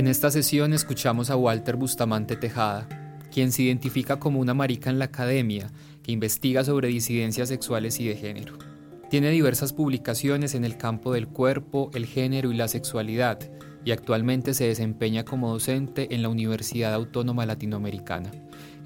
En esta sesión escuchamos a Walter Bustamante Tejada, quien se identifica como una marica en la academia que investiga sobre disidencias sexuales y de género. Tiene diversas publicaciones en el campo del cuerpo, el género y la sexualidad, y actualmente se desempeña como docente en la Universidad Autónoma Latinoamericana.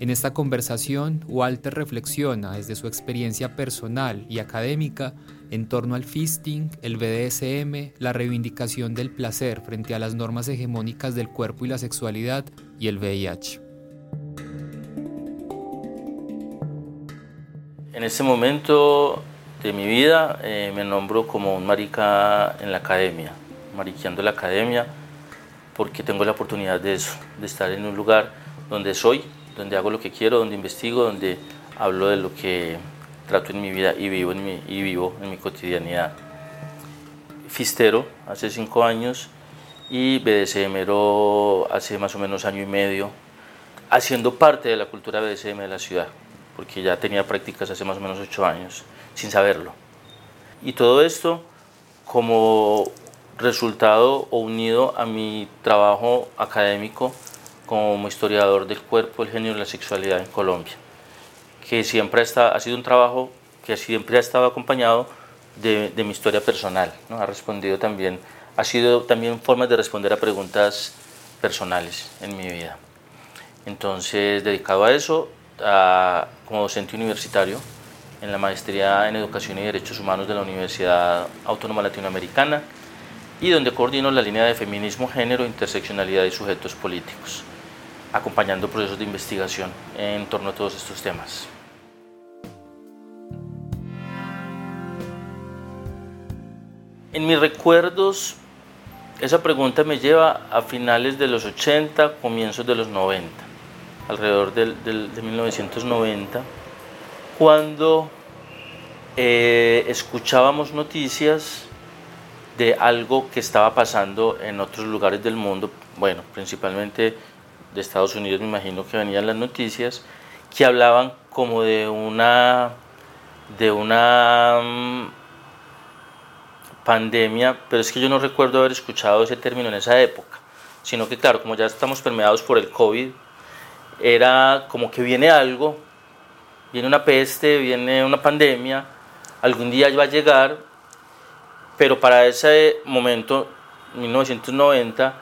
En esta conversación, Walter reflexiona desde su experiencia personal y académica en torno al fisting, el BDSM, la reivindicación del placer frente a las normas hegemónicas del cuerpo y la sexualidad y el VIH. En este momento de mi vida eh, me nombro como un marica en la academia, mariqueando la academia, porque tengo la oportunidad de eso, de estar en un lugar donde soy, donde hago lo que quiero, donde investigo, donde hablo de lo que trato en mi vida y vivo en mi, y vivo en mi cotidianidad. Fistero hace cinco años y BDSMero hace más o menos año y medio, haciendo parte de la cultura BDSM de la ciudad, porque ya tenía prácticas hace más o menos ocho años, sin saberlo. Y todo esto como resultado o unido a mi trabajo académico como historiador del cuerpo, el género y la sexualidad en Colombia que siempre ha sido un trabajo que siempre ha estado acompañado de, mi historia personal. ¿no? Ha respondido también, ha sido también formas de responder a preguntas personales en mi vida. Entonces, dedicado a eso, como docente universitario en la maestría en Educación y Derechos Humanos de la Universidad Autónoma Latinoamericana y donde coordino la línea de feminismo, género, interseccionalidad y sujetos políticos, acompañando procesos de investigación en torno a todos estos temas. En mis recuerdos, esa pregunta me lleva a finales de los 80, comienzos de los 90, alrededor de 1990, cuando eh, escuchábamos noticias de algo que estaba pasando en otros lugares del mundo, bueno, principalmente de Estados Unidos me imagino que venían las noticias, que hablaban como de una, de una mm, pandemia, pero es que yo no recuerdo haber escuchado ese término en esa época, sino que claro, como ya estamos permeados por el COVID, era como que viene algo, viene una peste, viene una pandemia, algún día va a llegar, pero para ese momento, 1990,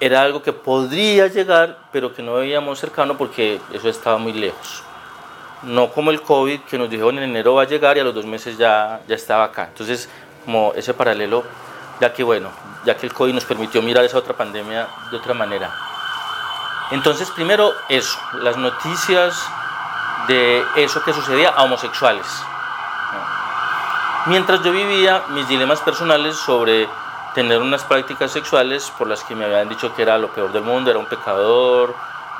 era algo que podría llegar, pero que no veíamos cercano porque eso estaba muy lejos. No como el COVID, que nos dijeron en enero va a llegar y a los dos meses ya, ya estaba acá. Entonces, como ese paralelo, ya que bueno, ya que el COVID nos permitió mirar esa otra pandemia de otra manera. Entonces, primero eso, las noticias de eso que sucedía a homosexuales. Mientras yo vivía mis dilemas personales sobre tener unas prácticas sexuales por las que me habían dicho que era lo peor del mundo, era un pecador,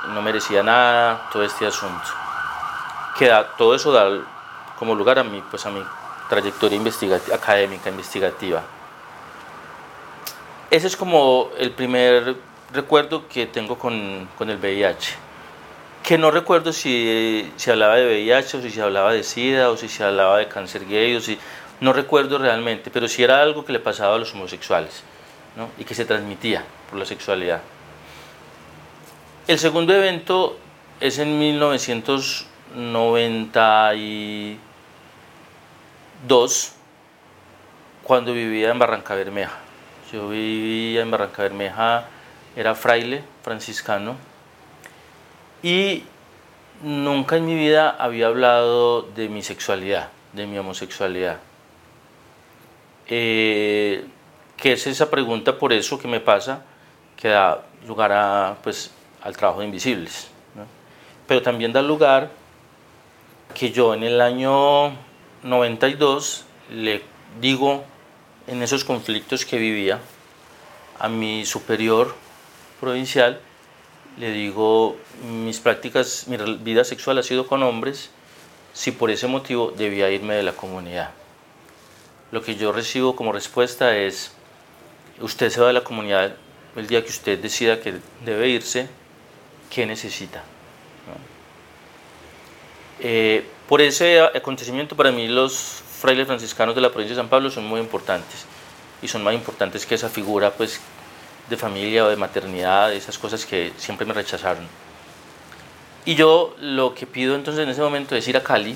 no merecía nada, todo este asunto. Que todo eso da como lugar a mí, pues a mí trayectoria investigativa, académica, investigativa. Ese es como el primer recuerdo que tengo con, con el VIH. Que no recuerdo si se hablaba de VIH o si se hablaba de SIDA o si se hablaba de cáncer gay o si... No recuerdo realmente, pero sí era algo que le pasaba a los homosexuales ¿no? y que se transmitía por la sexualidad. El segundo evento es en 1990 y Dos, cuando vivía en Barranca Bermeja. Yo vivía en Barranca Bermeja, era fraile franciscano y nunca en mi vida había hablado de mi sexualidad, de mi homosexualidad. Eh, ¿Qué es esa pregunta por eso que me pasa? Que da lugar a, pues, al trabajo de Invisibles. Pero también da lugar que yo en el año 92 le digo en esos conflictos que vivía a mi superior provincial le digo, mis prácticas, mi vida sexual ha sido con hombres, si por ese motivo debía irme de la comunidad. Lo que yo recibo como respuesta es, usted se va de la comunidad el día que usted decida que debe irse, ¿qué necesita? Eh, por ese acontecimiento para mí los frailes franciscanos de la provincia de San Pablo son muy importantes y son más importantes que esa figura pues de familia o de maternidad, esas cosas que siempre me rechazaron. Y yo lo que pido entonces en ese momento es ir a Cali,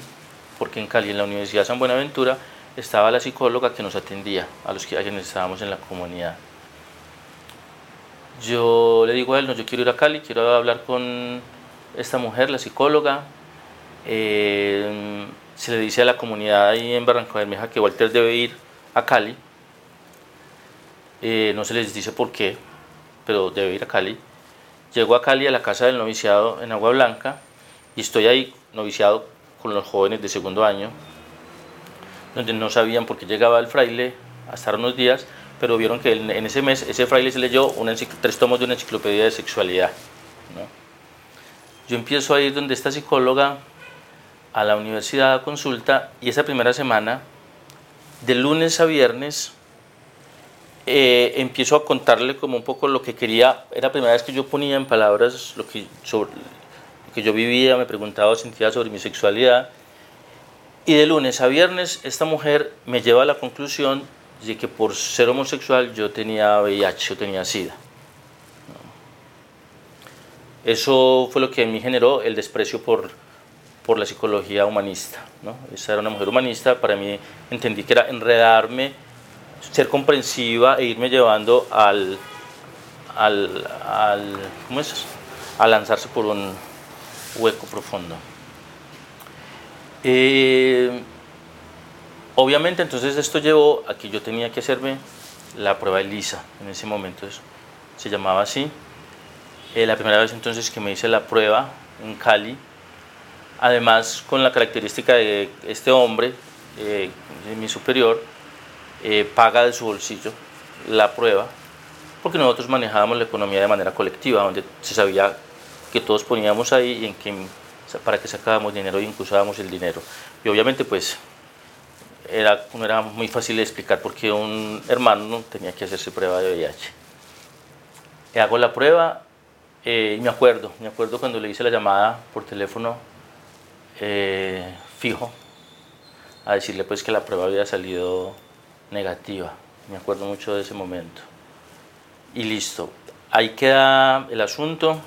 porque en Cali, en la Universidad de San Buenaventura, estaba la psicóloga que nos atendía a los que, a quienes estábamos en la comunidad. Yo le digo a él, no, yo quiero ir a Cali, quiero hablar con esta mujer, la psicóloga. Eh, se le dice a la comunidad ahí en Barranca Bermeja que Walter debe ir a Cali. Eh, no se les dice por qué, pero debe ir a Cali. Llego a Cali a la casa del noviciado en Agua Blanca y estoy ahí noviciado con los jóvenes de segundo año, donde no sabían por qué llegaba el fraile hasta unos días, pero vieron que en ese mes ese fraile se leyó tres tomos de una enciclopedia de sexualidad. Yo empiezo a ir donde esta psicóloga a la universidad a consulta y esa primera semana, de lunes a viernes, eh, empiezo a contarle como un poco lo que quería. Era la primera vez que yo ponía en palabras lo que, sobre, lo que yo vivía, me preguntaba, sentía sobre mi sexualidad. Y de lunes a viernes esta mujer me lleva a la conclusión de que por ser homosexual yo tenía VIH, yo tenía SIDA. Eso fue lo que en mí generó el desprecio por, por la psicología humanista. ¿no? Esa era una mujer humanista, para mí entendí que era enredarme ser comprensiva e irme llevando al, al, al ¿cómo es? a lanzarse por un hueco profundo. Eh, obviamente entonces esto llevó a que yo tenía que hacerme la prueba ELISA, en ese momento se llamaba así. Eh, la primera vez entonces que me hice la prueba en Cali, además con la característica de este hombre, eh, mi superior, eh, paga de su bolsillo la prueba, porque nosotros manejábamos la economía de manera colectiva, donde se sabía que todos poníamos ahí y en que, para que sacábamos dinero y inclusábamos el dinero. Y obviamente pues era, no era muy fácil de explicar porque un hermano tenía que hacerse prueba de VIH. Y hago la prueba eh, y me acuerdo, me acuerdo cuando le hice la llamada por teléfono eh, fijo a decirle pues que la prueba había salido negativa. Me acuerdo mucho de ese momento. Y listo. Ahí queda el asunto.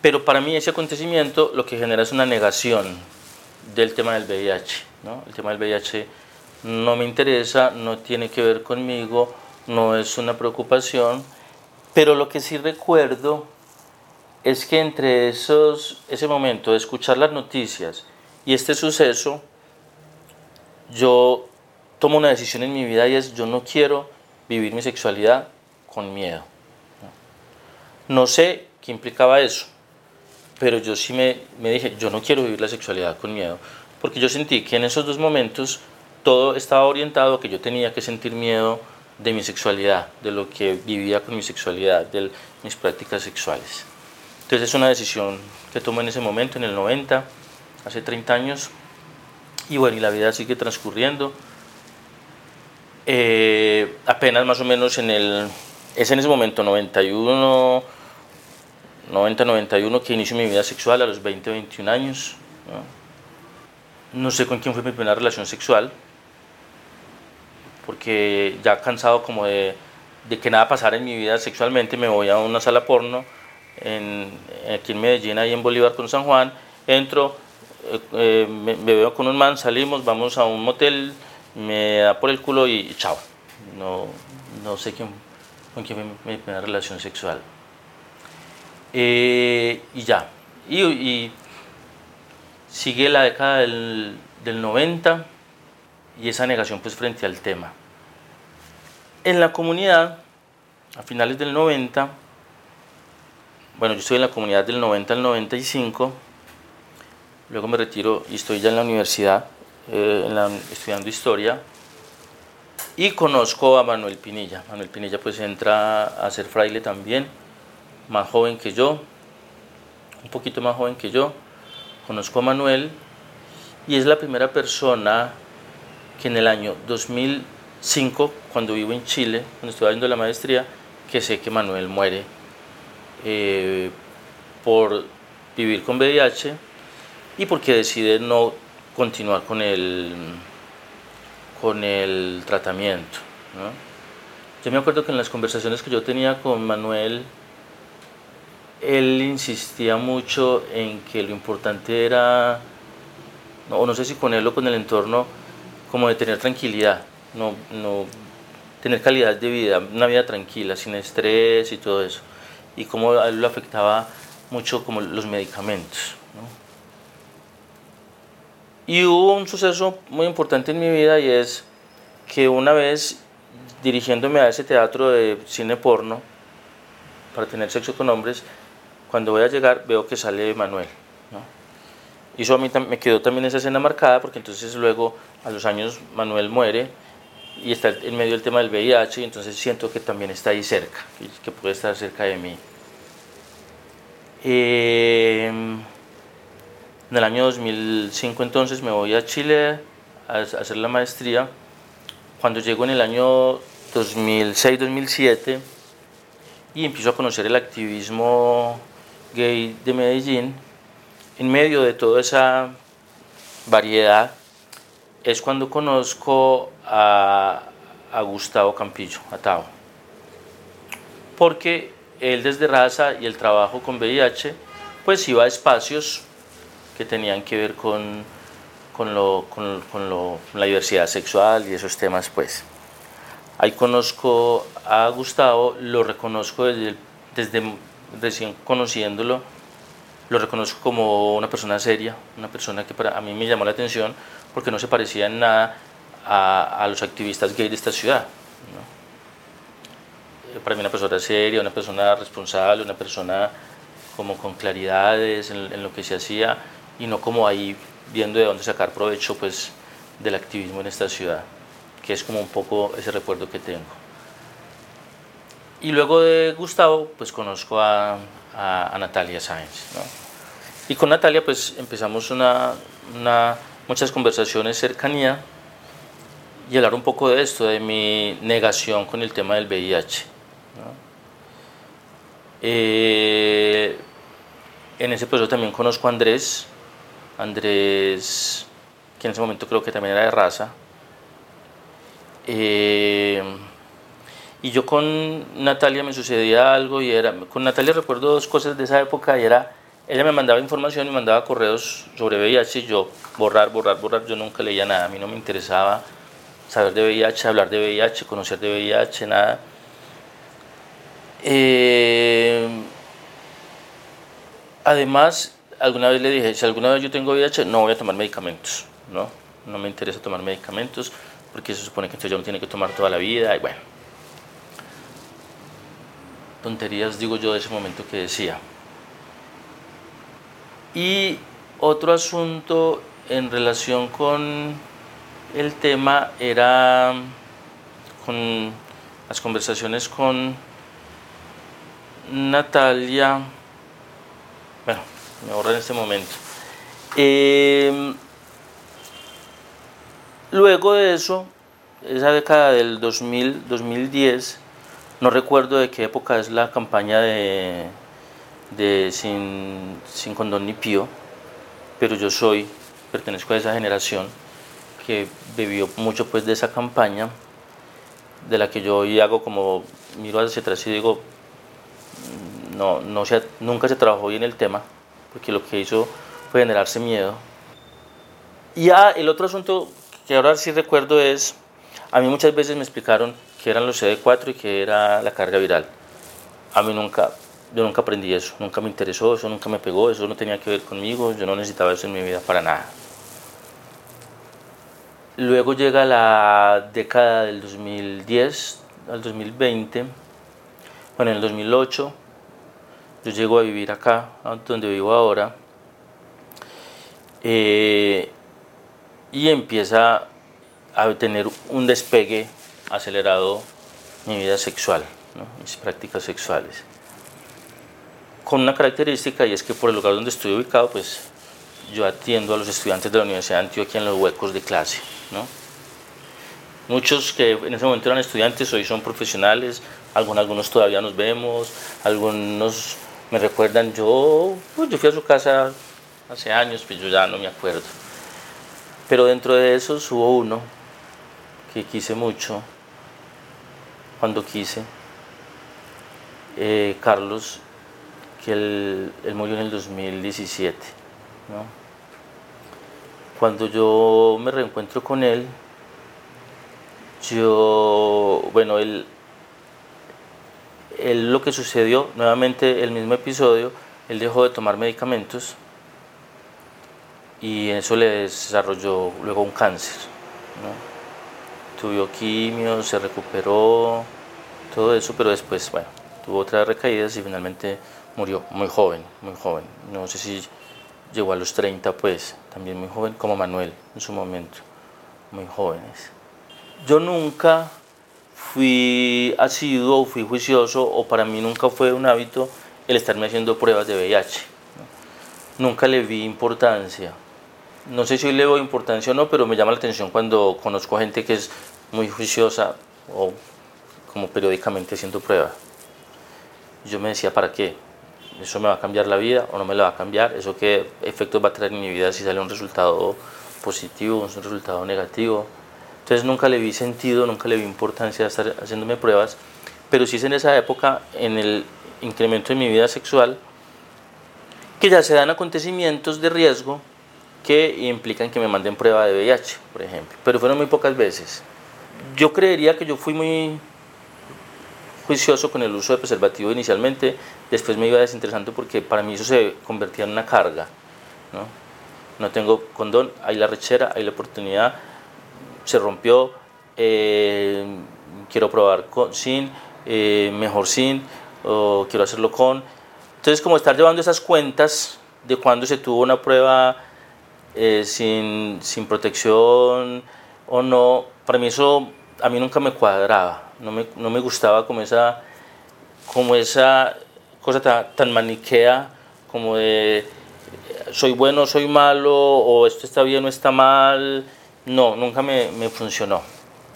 Pero para mí ese acontecimiento lo que genera es una negación del tema del VIH. ¿no? El tema del VIH no me interesa, no tiene que ver conmigo, no es una preocupación. Pero lo que sí recuerdo es que entre esos, ese momento de escuchar las noticias y este suceso, yo tomo una decisión en mi vida y es yo no quiero vivir mi sexualidad con miedo. No sé qué implicaba eso, pero yo sí me, me dije, yo no quiero vivir la sexualidad con miedo, porque yo sentí que en esos dos momentos todo estaba orientado a que yo tenía que sentir miedo de mi sexualidad, de lo que vivía con mi sexualidad, de mis prácticas sexuales. Entonces es una decisión que tomo en ese momento, en el 90, hace 30 años, y bueno, y la vida sigue transcurriendo. Eh, apenas más o menos en el, es en ese momento 91, 90-91 que inicio mi vida sexual a los 20-21 años. ¿no? sé con quién fue mi primera relación sexual, porque ya cansado como de, de, que nada pasara en mi vida sexualmente, me voy a una sala porno en, aquí en Medellín, ahí en Bolívar con San Juan, entro, eh, eh, me, veo con un man, salimos, vamos a un motel, me da por el culo y chao. No, no sé con quién me, me relación sexual. Eh, y ya. Y, y, sigue la década del, del 90 y esa negación pues frente al tema. En la comunidad, a finales del 90, bueno, yo estoy en la comunidad del 90 al 95, luego me retiro y estoy ya en la universidad eh, estudiando historia y conozco a Manuel Pinilla. Manuel Pinilla pues entra a ser fraile también más joven que yo, un poquito más joven que yo. Conozco a Manuel y es la primera persona que en el año 2005, cuando vivo en Chile, cuando estuve haciendo la maestría, que sé que Manuel muere eh, por vivir con VIH y porque decide no continuar con el, con el tratamiento. Yo me acuerdo que en las conversaciones que yo tenía con Manuel, él insistía mucho en que lo importante era, o no sé si con él o con el entorno, como de tener tranquilidad, no, no tener calidad de vida, una vida tranquila, sin estrés y todo eso. Y cómo él lo afectaba mucho como los medicamentos. Y hubo un suceso muy importante en mi vida y es que una vez dirigiéndome a ese teatro de cine porno para tener sexo con hombres, cuando voy a llegar veo que sale Manuel. Y eso a mí me quedó también esa escena marcada porque entonces luego a los años Manuel muere y está en medio del tema del VIH y entonces siento que también está ahí cerca, que puede estar cerca de mí. Em, en el año 2005 entonces me voy a Chile a hacer la maestría. Cuando llego en el año 2006-2007 y empiezo a conocer el activismo gay de Medellín, en medio de toda esa variedad, es cuando conozco a, Gustavo Campillo, a. Porque él desde raza y el trabajo con VIH, pues iba a espacios que tenían que ver con, con, lo, con, lo, la diversidad sexual y esos temas, pues. Ahí conozco a Gustavo, lo reconozco desde, desde conociéndolo, lo reconozco como una persona seria, una persona que para a mí me llamó la atención porque no se parecía en nada a, a los activistas gays de esta ciudad para mí una persona seria, una persona responsable, una persona como con claridades en, lo que se hacía y no como ahí viendo de dónde sacar provecho pues del activismo en esta ciudad, que es como un poco ese recuerdo que tengo. Y luego de Gustavo pues conozco a, a, Natalia Sáenz. Y con Natalia pues empezamos una, una, muchas conversaciones cercanía y hablar un poco de esto, de mi negación con el tema del VIH. Eh, en ese proceso también conozco a Andrés, Andrés, que en ese momento creo que también era de raza. Eh, y yo con Natalia me sucedía algo y era, con Natalia recuerdo dos cosas de esa época y era, ella me mandaba información y mandaba correos sobre VIH y yo borrar, borrar, borrar, yo nunca leía nada, a mí no me interesaba saber de VIH, hablar de VIH, conocer de VIH, nada. Eh, además, alguna vez le dije, si alguna vez yo tengo VIH, no voy a tomar medicamentos, ¿no? No me interesa tomar medicamentos porque se supone que entonces yo me tiene que tomar toda la vida y bueno. Tonterías digo yo de ese momento que decía. Y otro asunto en relación con el tema era con las conversaciones con Natalia, bueno, me borra en este momento. Em, luego de eso, esa década del 2000, 2010, no recuerdo de qué época es la campaña de, sin, sin condón ni pío, pero yo soy, pertenezco a esa generación que bebió mucho pues de esa campaña, de la que yo hoy hago como, miro hacia atrás y digo, no, no nunca se trabajó bien el tema, porque lo que hizo fue generarse miedo. Y ya el otro asunto que ahora sí recuerdo es, a mí muchas veces me explicaron que eran los CD4 y que era la carga viral. A mí nunca, yo nunca aprendí eso, nunca me interesó, eso nunca me pegó, eso no tenía que ver conmigo, yo no necesitaba eso en mi vida para nada. Luego llega la década del 2010 al 2020, bueno, en el 2008 yo llego a vivir acá, donde vivo ahora, eh, y empieza a tener un despegue acelerado mi vida sexual, mis prácticas sexuales. Con una característica y es que por el lugar donde estoy ubicado, pues yo atiendo a los estudiantes de la Universidad de Antioquia en los huecos de clase. ¿no? Muchos que en ese momento eran estudiantes hoy son profesionales, algunos, algunos todavía nos vemos, algunos me recuerdan, yo, pues yo fui a su casa hace años, pues yo ya no me acuerdo. Pero dentro de esos hubo uno que quise mucho, cuando quise, eh, Carlos, que él, murió en el 2017. ¿no? Cuando yo me reencuentro con él, yo, bueno, él, él lo que sucedió, nuevamente el mismo episodio, él dejó de tomar medicamentos y eso le desarrolló luego un cáncer. ¿no? Tuvo quimio, se recuperó, todo eso, pero después, bueno, tuvo otras recaídas y finalmente murió muy joven, muy joven. No sé si llegó a los 30, pues, también muy joven, como Manuel en su momento, muy jóvenes yo nunca fui asiduo fui juicioso o para mí nunca fue un hábito el estarme haciendo pruebas de VIH. Nunca le vi importancia. No sé si hoy le doy importancia o no, pero me llama la atención cuando conozco gente que es muy juiciosa o como periódicamente haciendo pruebas. Yo me decía, ¿para qué? ¿Eso me va a cambiar la vida o no me la va a cambiar? ¿Eso qué efectos va a traer en mi vida si sale un resultado positivo un resultado negativo? Entonces nunca le vi sentido, nunca le vi importancia a estar haciéndome pruebas, pero sí es en esa época, en el incremento de mi vida sexual, que ya se dan acontecimientos de riesgo que implican que me manden prueba de VIH, por ejemplo, pero fueron muy pocas veces. Yo creería que yo fui muy juicioso con el uso de preservativo inicialmente, después me iba desinteresando porque para mí eso se convertía en una carga. No, no tengo condón, hay la rechera, hay la oportunidad, se rompió, eh, quiero probar con, sin, eh, mejor sin, o quiero hacerlo con. Entonces, como estar llevando esas cuentas de cuando se tuvo una prueba eh, sin, sin, protección o no, para mí eso a mí nunca me cuadraba, no me, no me gustaba como esa, como esa cosa tan, maniquea, como de soy bueno, soy malo, o esto está bien o está mal no, nunca me, funcionó.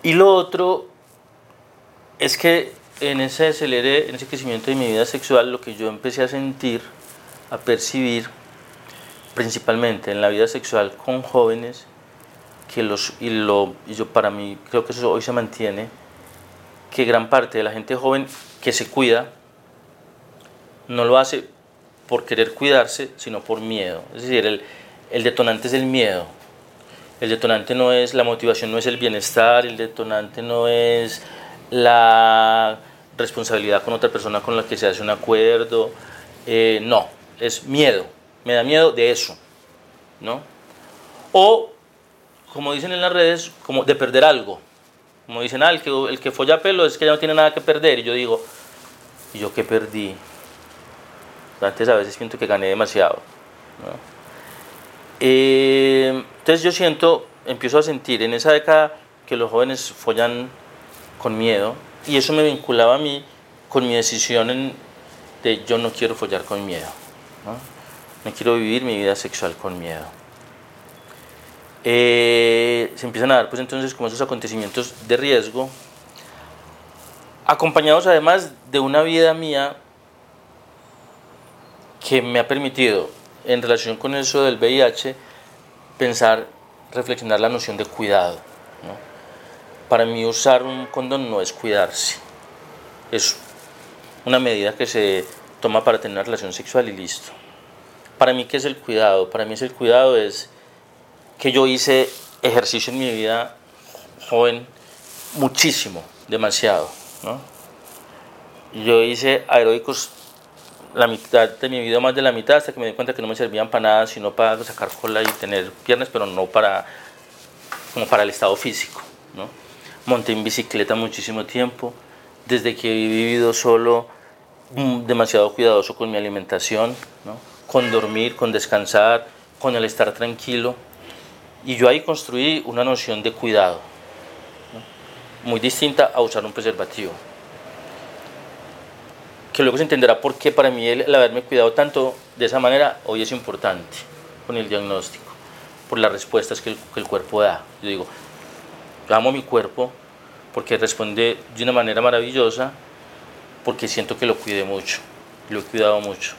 Y lo otro es que en ese acelere, en ese crecimiento de mi vida sexual, lo que yo empecé a sentir, a percibir, principalmente en la vida sexual con jóvenes, que los, y, lo, y yo para mí creo que eso hoy se mantiene, que gran parte de la gente joven que se cuida, no lo hace por querer cuidarse, sino por miedo. Es decir, el, detonante es el miedo el detonante no es, la motivación no es el bienestar, el detonante no es la responsabilidad con otra persona con la que se hace un acuerdo, eh, no, es miedo, me da miedo de eso, ¿no? O, como dicen en las redes, como de perder algo, como dicen, ah, el que, el que folla pelo es que ya no tiene nada que perder, y yo digo, ¿y yo qué perdí? Antes a veces siento que gané demasiado, ¿no? Eh, entonces yo siento, empiezo a sentir en esa década que los jóvenes follan con miedo y eso me vinculaba a mí con mi decisión de yo no quiero follar con miedo, no, quiero vivir mi vida sexual con miedo. Eh, se empiezan a dar pues entonces como esos acontecimientos de riesgo, acompañados además de una vida mía que me ha permitido en relación con eso del VIH, pensar, reflexionar la noción de cuidado. Para mí usar un condón no es cuidarse, es una medida que se toma para tener una relación sexual y listo. Para mí, ¿qué es el cuidado? Para mí es el cuidado es que yo hice ejercicio en mi vida joven muchísimo, demasiado. Yo hice aeróbicos la mitad de mi vida, más de la mitad, hasta que me di cuenta que no me servían para nada, sino para sacar cola y tener piernas, pero no para, como para el estado físico. ¿no? Monté en bicicleta muchísimo tiempo, desde que he vivido solo, mm, demasiado cuidadoso con mi alimentación, ¿no? con dormir, con descansar, con el estar tranquilo. Y yo ahí construí una noción de cuidado, muy distinta a usar un preservativo que luego se entenderá por qué para mí el, haberme cuidado tanto de esa manera hoy es importante con el diagnóstico, por las respuestas que el, cuerpo da. Yo digo, amo mi cuerpo porque responde de una manera maravillosa, porque siento que lo cuidé mucho, lo he cuidado mucho.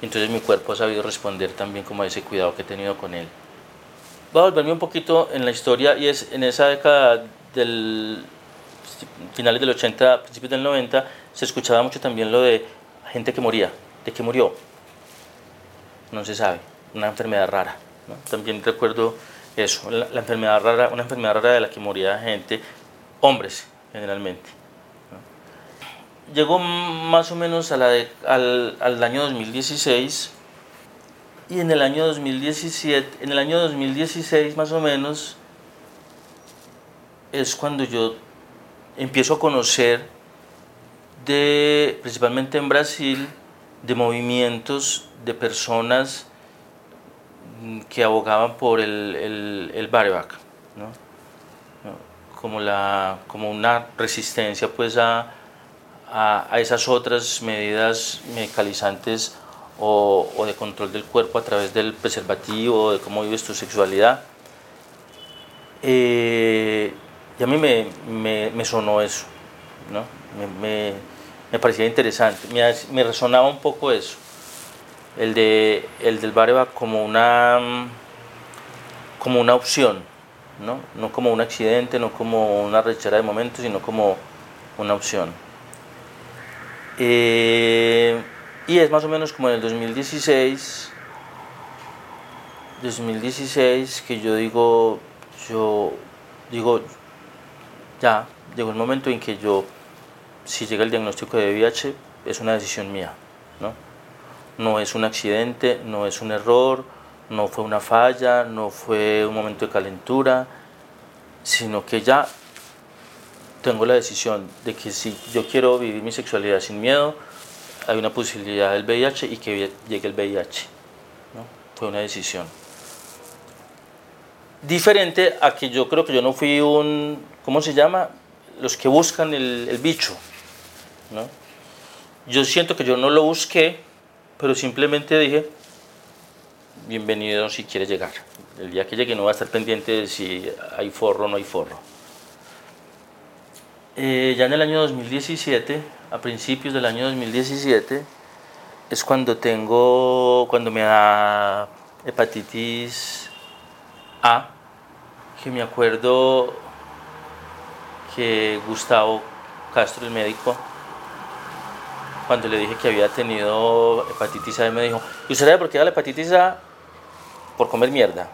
Entonces mi cuerpo ha sabido responder también como a ese cuidado que he tenido con él. Voy a volverme un poquito en la historia y es en esa década del finales del 80, principios del 90, se escuchaba mucho también lo de gente que moría. ¿De qué murió? No se sabe. Una enfermedad rara. También recuerdo eso, la, enfermedad rara, una enfermedad rara de la que moría gente, hombres generalmente. Llegó más o menos a la al, al año 2016 y en el año 2017, en el año 2016 más o menos, es cuando yo empiezo a conocer de, principalmente en Brasil, de movimientos de personas que abogaban por el, el, el bareback, ¿no? como, como una resistencia pues a, a, a esas otras medidas medicalizantes o, de control del cuerpo a través del preservativo, de cómo vives tu sexualidad. Eh, y a mí me, me, sonó eso, ¿no? me, me, parecía interesante, me, resonaba un poco eso, el, de, el del Bareba como una, como una opción, ¿no? no como un accidente, no como una rechera de momento, sino como una opción. Eh, y es más o menos como en el 2016, 2016 que yo digo, yo digo, ya llegó el momento en que yo, si llega el diagnóstico de VIH, es una decisión mía, ¿no? No es un accidente, no es un error, no fue una falla, no fue un momento de calentura, sino que ya tengo la decisión de que si yo quiero vivir mi sexualidad sin miedo, hay una posibilidad del VIH y que llegue el VIH. Fue una decisión. Diferente a que yo creo que yo no fui un, ¿cómo se llama? Los que buscan el, bicho. Yo siento que yo no lo busqué, pero simplemente dije, bienvenido si quieres llegar. El día que llegue no va a estar pendiente de si hay forro o no hay forro. Eh, ya en el año 2017, a principios del año 2017, es cuando tengo, cuando me da hepatitis A, que me acuerdo que Gustavo Castro, el médico, cuando le dije que había tenido hepatitis A, me dijo, ¿y usted sabe por qué da la hepatitis A? Por comer mierda.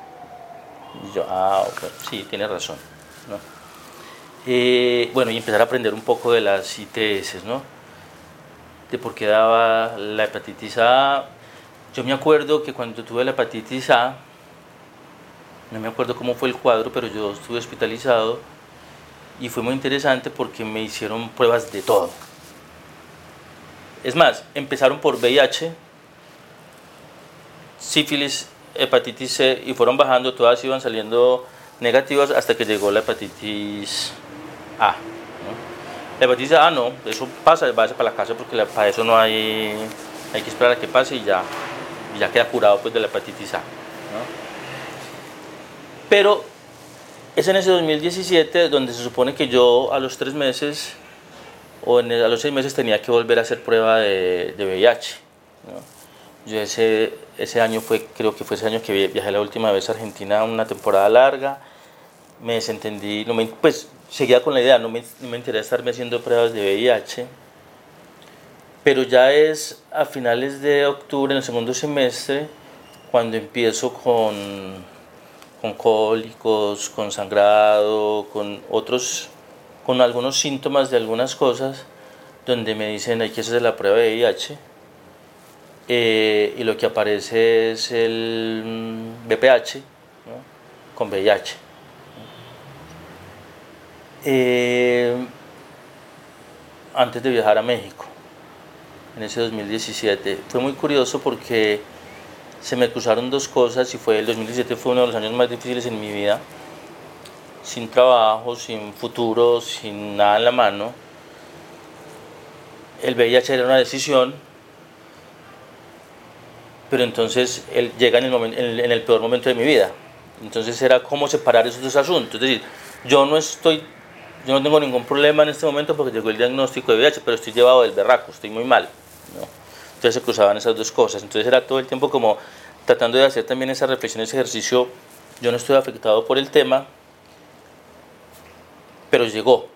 Y yo, ah, sí, tiene razón. ¿no? Eh, bueno, y empezar a aprender un poco de las ITS, ¿no? De por qué daba la hepatitis A. Yo me acuerdo que cuando tuve la hepatitis A, no me acuerdo cómo fue el cuadro, pero yo estuve hospitalizado y fue muy interesante porque me hicieron pruebas de todo. Es más, empezaron por VIH, sífilis, hepatitis C y fueron bajando, todas iban saliendo negativas hasta que llegó la hepatitis A. La hepatitis A no, eso pasa, va para la casa porque para eso no hay, hay que esperar a que pase y ya, ya queda curado pues de la hepatitis A. Pero es en ese 2017 donde se supone que yo a los tres meses o a los seis meses tenía que volver a hacer prueba de, de VIH. Yo ese, ese año fue, creo que fue ese año que viajé la última vez a Argentina una temporada larga, me desentendí, no me, pues seguía con la idea, no me, no me interesa estarme haciendo pruebas de VIH, pero ya es a finales de octubre, en el segundo semestre, cuando empiezo con con cólicos, con sangrado, con otros, con algunos síntomas de algunas cosas, donde me dicen hay que hacer la prueba de VIH. Eh, y lo que aparece es el BPH con VIH. Eh, antes de viajar a México, en ese 2017, fue muy curioso porque se me cruzaron dos cosas y fue el 2017 fue uno de los años más difíciles en mi vida, sin trabajo, sin futuro, sin nada en la mano. el VIH era una decisión, pero entonces él llega en el, momento, en el peor momento de mi vida. Entonces era cómo separar esos dos asuntos. Es decir, yo no estoy, yo no tengo ningún problema en este momento porque llegó el diagnóstico de VIH, pero estoy llevado del berraco, estoy muy mal. Entonces se cruzaban esas dos cosas. Entonces era todo el tiempo como tratando de hacer también esa reflexión, ese ejercicio. Yo no estoy afectado por el tema, pero llegó.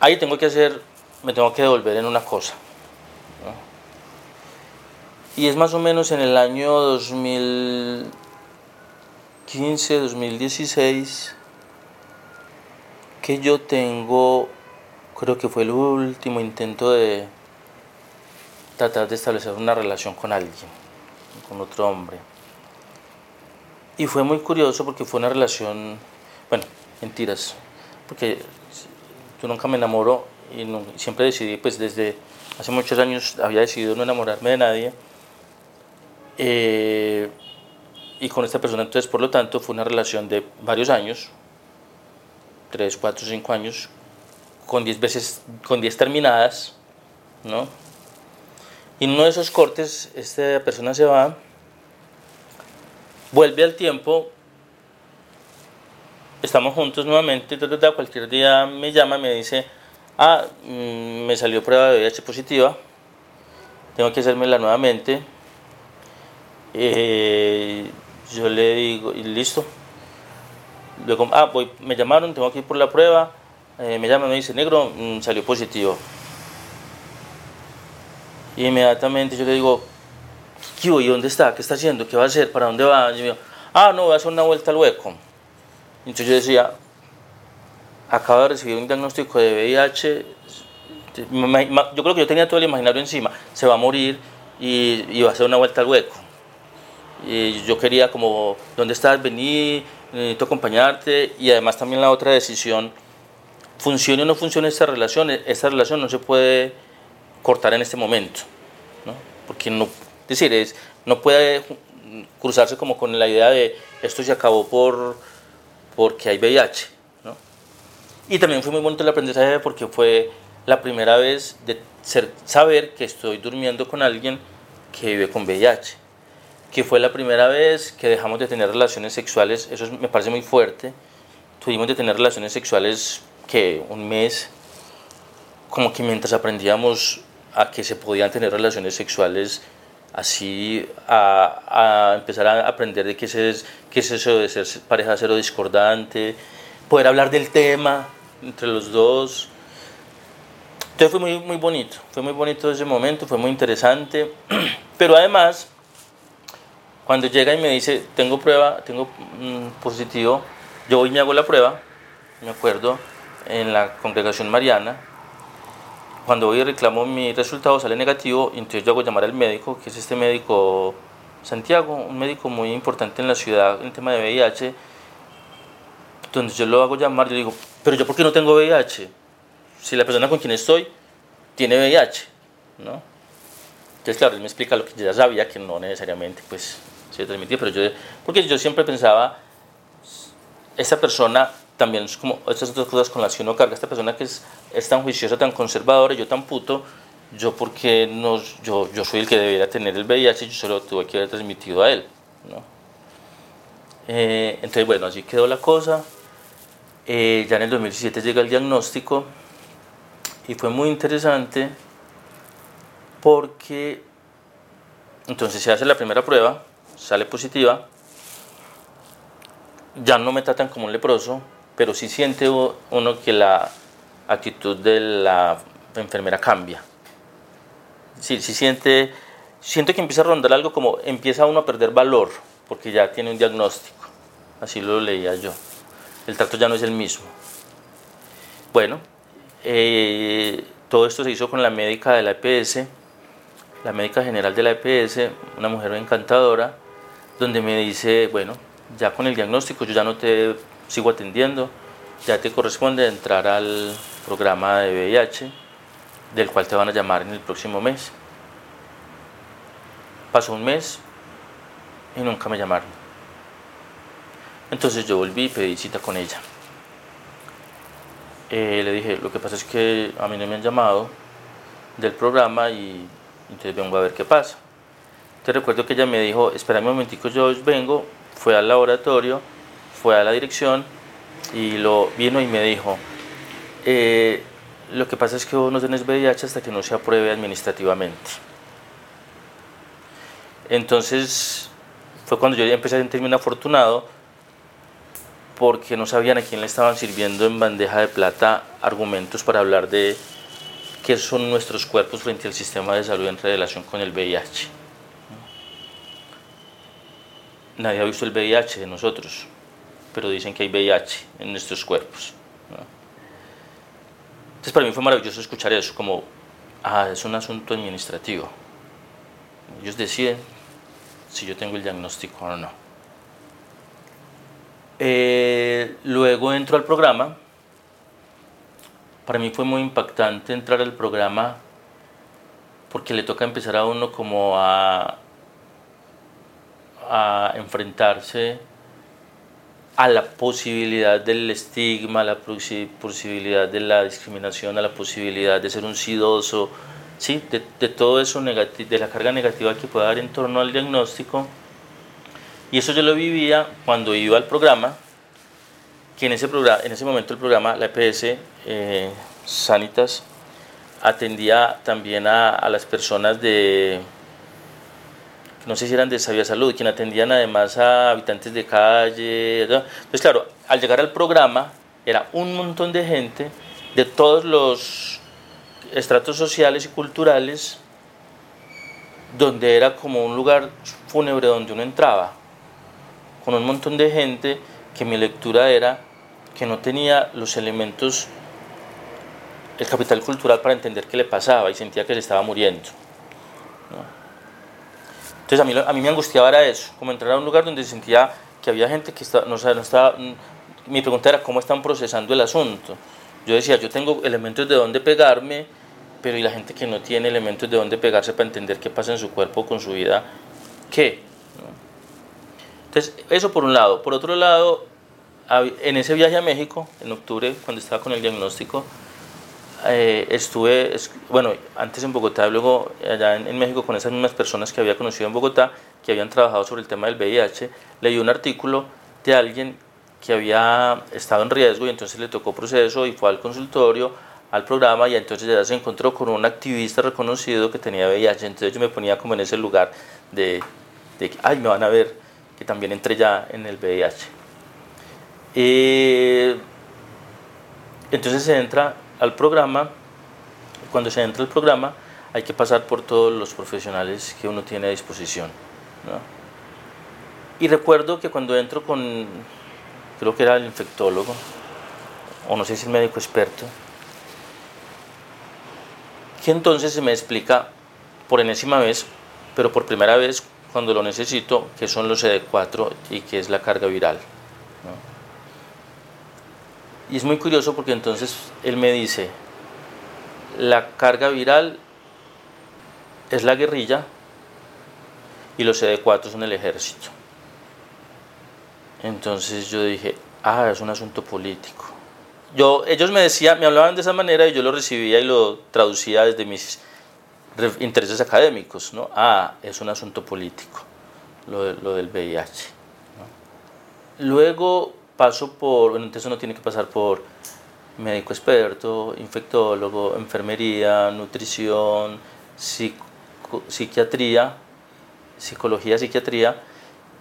Ahí tengo que hacer, me tengo que devolver en una cosa. Y es más o menos en el año 2015, 2016, que yo tengo, creo que fue el último intento de tratar de establecer una relación con alguien, con otro hombre. Y fue muy curioso porque fue una relación, bueno, mentiras, porque yo nunca me enamoro y siempre decidí, pues desde hace muchos años había decidido no enamorarme de nadie eh, y con esta persona, entonces, por lo tanto, fue una relación de varios años, 3, 4, 5 años, con 10 veces, con 10 terminadas, ¿no? Y en uno de esos cortes, esta persona se va, vuelve al tiempo, estamos juntos nuevamente, cualquier día me llama, me dice, ah, mm, me salió prueba de VIH positiva, tengo que hacérmela nuevamente, eh, yo le digo, y listo. Ah, voy, me llamaron, tengo que ir por la prueba. Eh, me llaman, me dice, negro, mm, salió positivo. Y inmediatamente yo le digo, ¿qué ¿Y dónde está? ¿Qué está haciendo? ¿Qué va a hacer? ¿Para dónde va? Y yo ah, no, voy a hacer una vuelta al hueco. Entonces yo decía, acabo de recibir un diagnóstico de VIH. Yo creo que yo tenía todo el imaginario encima. Se va a morir y, y va a hacer una vuelta al hueco. Y yo quería como, ¿dónde estás? Vení, necesito acompañarte. Y además también la otra decisión, funcione o no funcione esta relación, esta relación no se puede cortar en este momento, ¿no? Porque no, decir, es, no puede cruzarse como con la idea de esto se acabó por, porque hay VIH, ¿no? Y también fue muy bonito el aprendizaje porque fue la primera vez de ser, saber que estoy durmiendo con alguien que vive con VIH que fue la primera vez que dejamos de tener relaciones sexuales, eso me parece muy fuerte, tuvimos de tener relaciones sexuales que un mes, como que mientras aprendíamos a que se podían tener relaciones sexuales así, a, a empezar a aprender de qué es, qué es eso de ser pareja cero discordante, poder hablar del tema entre los dos. Entonces fue muy, muy bonito, fue muy bonito ese momento, fue muy interesante, pero además cuando llega y me dice, tengo prueba, tengo positivo, yo voy y me hago la prueba, me acuerdo, en la congregación mariana. Cuando voy y reclamo mi resultado, sale negativo, entonces yo hago llamar al médico, que es este médico Santiago, un médico muy importante en la ciudad en el tema de VIH. Donde yo lo hago llamar, yo digo, pero yo por qué no tengo VIH? Si la persona con quien estoy tiene VIH, ¿no? Entonces, claro, él me explica lo que ya sabía, que no necesariamente, pues, se pero yo, porque yo siempre pensaba, esta persona también es como estas otras cosas con las que uno carga, esta persona que es, es tan juiciosa, tan conservadora, yo tan puto, yo porque no, yo, yo soy el que debería tener el VIH, yo solo tuve que haber transmitido a él, ¿no? Eh, entonces, bueno, así quedó la cosa. Eh, ya en el 2017 llega el diagnóstico y fue muy interesante porque entonces se hace la primera prueba sale positiva, ya no me tratan como un leproso, pero sí siente uno que la actitud de la enfermera cambia. Sí, sí siente, siento que empieza a rondar algo como empieza uno a perder valor, porque ya tiene un diagnóstico. Así lo leía yo. El trato ya no es el mismo. Bueno, eh, todo esto se hizo con la médica de la EPS, la médica general de la EPS, una mujer encantadora, donde me dice, bueno, ya con el diagnóstico yo ya no te sigo atendiendo, ya te corresponde entrar al programa de VIH, del cual te van a llamar en el próximo mes. Pasó un mes y nunca me llamaron. Entonces yo volví y pedí cita con ella. eh, le dije, lo que pasa es que a mí no me han llamado del programa y entonces vengo a ver qué pasa. Te recuerdo que ella me dijo, espérame un momentico, yo vengo, fue al laboratorio, fue a la dirección y lo vino y me dijo, eh, lo que pasa es que vos no tenés VIH hasta que no se apruebe administrativamente. Entonces fue cuando yo empecé a sentirme un afortunado porque no sabían a quién le estaban sirviendo en bandeja de plata argumentos para hablar de qué son nuestros cuerpos frente al sistema de salud en relación con el VIH. Nadie ha visto el VIH de nosotros, pero dicen que hay VIH en nuestros cuerpos. Entonces para mí fue maravilloso escuchar eso, como, ah, es un asunto administrativo. Ellos deciden si yo tengo el diagnóstico o no. Eh, luego entro al programa. Para mí fue muy impactante entrar al programa porque le toca empezar a uno como a, a enfrentarse a la posibilidad del estigma, a la posibilidad de la discriminación, a la posibilidad de ser un sidoso, ¿sí? de, todo eso, de la carga negativa que puede dar en torno al diagnóstico y eso yo lo vivía cuando iba al programa, que en ese, programa, en ese momento el programa, la EPS eh, Sanitas, atendía también a, las personas de, no sé si eran de Sabia Salud, quien atendían además a habitantes de calle. Entonces, claro, al llegar al programa era un montón de gente de todos los estratos sociales y culturales, donde era como un lugar fúnebre donde uno entraba con un montón de gente que mi lectura era que no tenía los elementos, el capital cultural para entender qué le pasaba y sentía que se estaba muriendo. Entonces a mí, a mí me angustiaba era eso, como entrar a un lugar donde sentía que había gente que no, no estaba... Mi pregunta era cómo están procesando el asunto. Yo decía, yo tengo elementos de dónde pegarme, pero y la gente que no tiene elementos de dónde pegarse para entender qué pasa en su cuerpo, con su vida, ¿qué? Entonces, eso por un lado. Por otro lado, en ese viaje a México, en octubre, cuando estaba con el diagnóstico, eh, estuve, bueno, antes en Bogotá, luego allá en, México con esas mismas personas que había conocido en Bogotá, que habían trabajado sobre el tema del VIH, leí un artículo de alguien que había estado en riesgo y entonces le tocó proceso y fue al consultorio, al programa y entonces ya se encontró con un activista reconocido que tenía VIH, entonces yo me ponía como en ese lugar de, de ay, me van a ver que también entré ya en el VIH. Eh, entonces se entra al programa, cuando se entra al programa hay que pasar por todos los profesionales que uno tiene a disposición. Y recuerdo que cuando entro con, creo que era el infectólogo, o no sé si el médico experto, que entonces se me explica por enésima vez, pero por primera vez cuando lo necesito, que son los CD4 y que es la carga viral. Y es muy curioso porque entonces él me dice, la carga viral es la guerrilla y los CD4 son el ejército. Entonces yo dije, ah, es un asunto político. Yo, ellos me decían, me hablaban de esa manera y yo lo recibía y lo traducía desde mis intereses académicos, ¿no? Ah, es un asunto político, lo, lo del VIH. Luego paso por, entonces uno tiene que pasar por médico experto, infectólogo, enfermería, nutrición, psiquiatría, psicología, psiquiatría,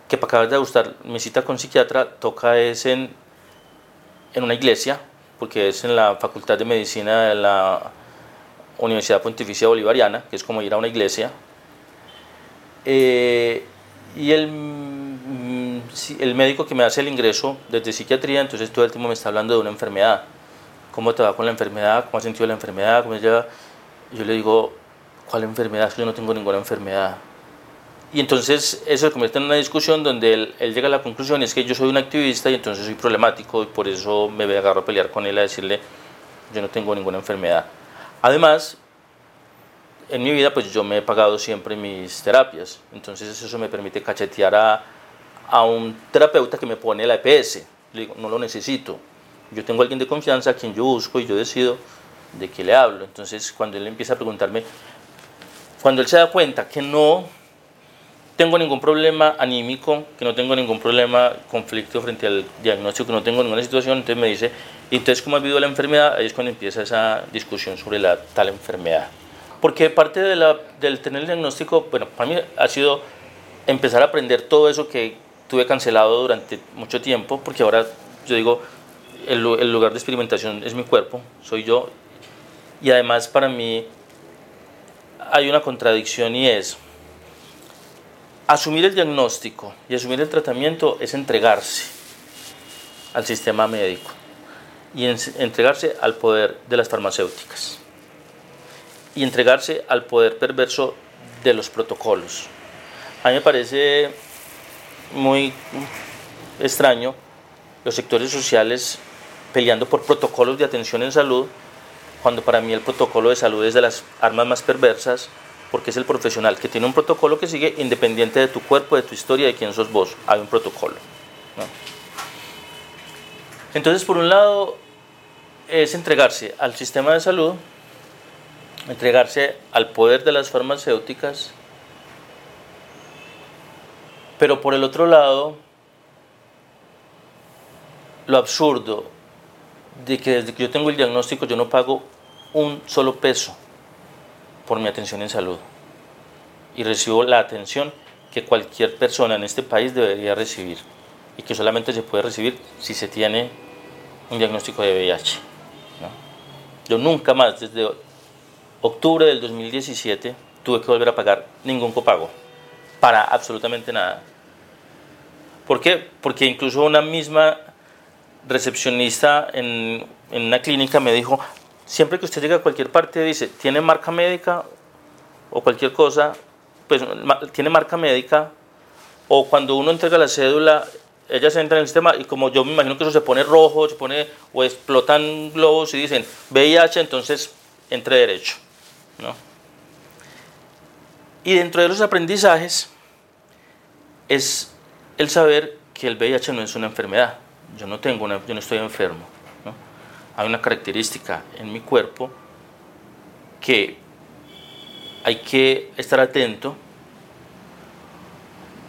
que para acabar de gustar mi cita con psiquiatra toca es en, en una iglesia, porque es en la Facultad de Medicina de la Universidad Pontificia Bolivariana, que es como ir a una iglesia. Eh, y el, el médico que me hace el ingreso desde psiquiatría, entonces todo el tiempo me está hablando de una enfermedad. ¿Cómo te va con la enfermedad? ¿Cómo has sentido la enfermedad? ¿Cómo Yo le digo, ¿cuál enfermedad? yo no tengo ninguna enfermedad. Y entonces eso se convierte en una discusión donde él, él, llega a la conclusión, es que yo soy un activista y entonces soy problemático y por eso me agarro a pelear con él a decirle, yo no tengo ninguna enfermedad. Además, en mi vida pues yo me he pagado siempre mis terapias, entonces eso me permite cachetear a, a un terapeuta que me pone la EPS. Le digo, no lo necesito, Yo tengo alguien de confianza a quien yo busco y yo decido de qué le hablo. Entonces, cuando él empieza a preguntarme, cuando él se da cuenta que no tengo ningún problema anímico, que no tengo ningún problema, conflicto frente al diagnóstico, que no tengo ninguna situación, entonces me dice, ¿y entonces cómo ha vivido la enfermedad? Ahí es cuando empieza esa discusión sobre la tal enfermedad. Porque parte del tener el diagnóstico, bueno, para mí ha sido empezar a aprender todo eso que tuve cancelado durante mucho tiempo, porque ahora yo digo, el, el lugar de experimentación es mi cuerpo, soy yo, y además para mí hay una contradicción y es, asumir el diagnóstico y asumir el tratamiento es entregarse al sistema médico y entregarse al poder de las farmacéuticas y entregarse al poder perverso de los protocolos. A mí me parece muy extraño los sectores sociales peleando por protocolos de atención en salud, cuando para mí el protocolo de salud es de las armas más perversas, porque es el profesional que tiene un protocolo que sigue independiente de tu cuerpo, de tu historia, de quién sos vos. Hay un protocolo. Entonces, por un lado, es entregarse al sistema de salud, entregarse al poder de las farmacéuticas, pero por el otro lado, lo absurdo de que desde que yo tengo el diagnóstico yo no pago un solo peso por mi atención en salud y recibo la atención que cualquier persona en este país debería recibir y que solamente se puede recibir si se tiene un diagnóstico de VIH. Yo nunca más, desde octubre del 2017, tuve que volver a pagar ningún copago para absolutamente nada. ¿Por qué? Porque incluso una misma recepcionista en, en una clínica me dijo, siempre que usted llega a cualquier parte dice, ¿tiene marca médica o cualquier cosa? Pues tiene marca médica o cuando uno entrega la cédula, ella se entra en el sistema y como yo me imagino que eso se pone rojo, se pone o explotan globos y dicen VIH, entonces entre derecho. ¿no? Y dentro de los aprendizajes es el saber que el VIH no es una enfermedad. Yo no tengo una, yo no estoy enfermo hay una característica en mi cuerpo que hay que estar atento,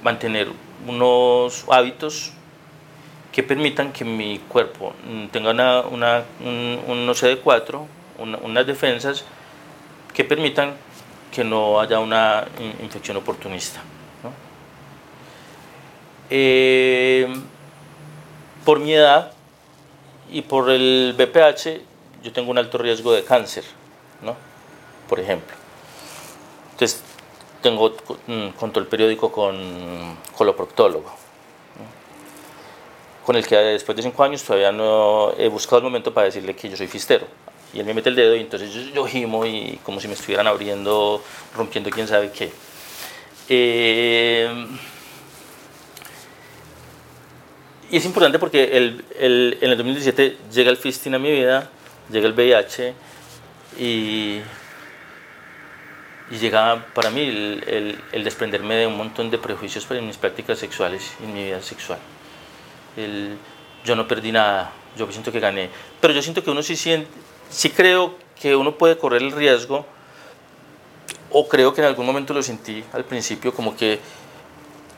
mantener unos hábitos que permitan que mi cuerpo tenga una, una un, un OCD4, unas defensas que permitan que no haya una infección oportunista. Eh, por mi edad, y por el BPH yo tengo un alto riesgo de cáncer, ¿no? Por ejemplo. Entonces, tengo mm, con todo el periódico con coloproctólogo, con el que después de cinco años todavía no he buscado el momento para decirle que yo soy fistero. Y él me mete el dedo y entonces yo, yo gimo y como si me estuvieran abriendo, rompiendo quién sabe qué. Eh, y es importante porque el, el, en el 2017 llega el fisting a mi vida, llega el VIH y, y llega para mí el, el, desprenderme de un montón de prejuicios en mis prácticas sexuales y en mi vida sexual. yo no perdí nada, yo siento que gané, pero yo siento que uno sí, siente, sí creo que uno puede correr el riesgo, o creo que en algún momento lo sentí al principio, como que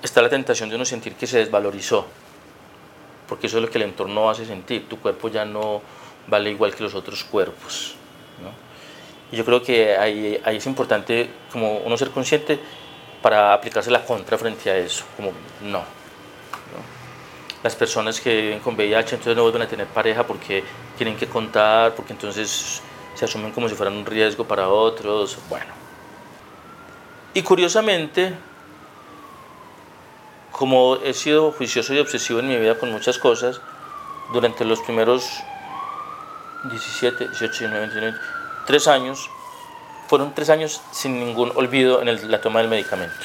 está la tentación de uno sentir que se desvalorizó porque eso es lo que el entorno hace sentir, tu cuerpo ya no vale igual que los otros cuerpos. ¿no? Y yo creo que ahí, ahí, es importante como uno ser consciente para aplicarse la contra frente a eso, como no. Las personas que viven con VIH entonces no vuelven a tener pareja porque tienen que contar, porque entonces se asumen como si fueran un riesgo para otros, bueno. Y curiosamente, como he sido juicioso y obsesivo en mi vida con muchas cosas, durante los primeros 17, 18, 19, 19, 3 años, fueron tres años sin ningún olvido en la toma del medicamento.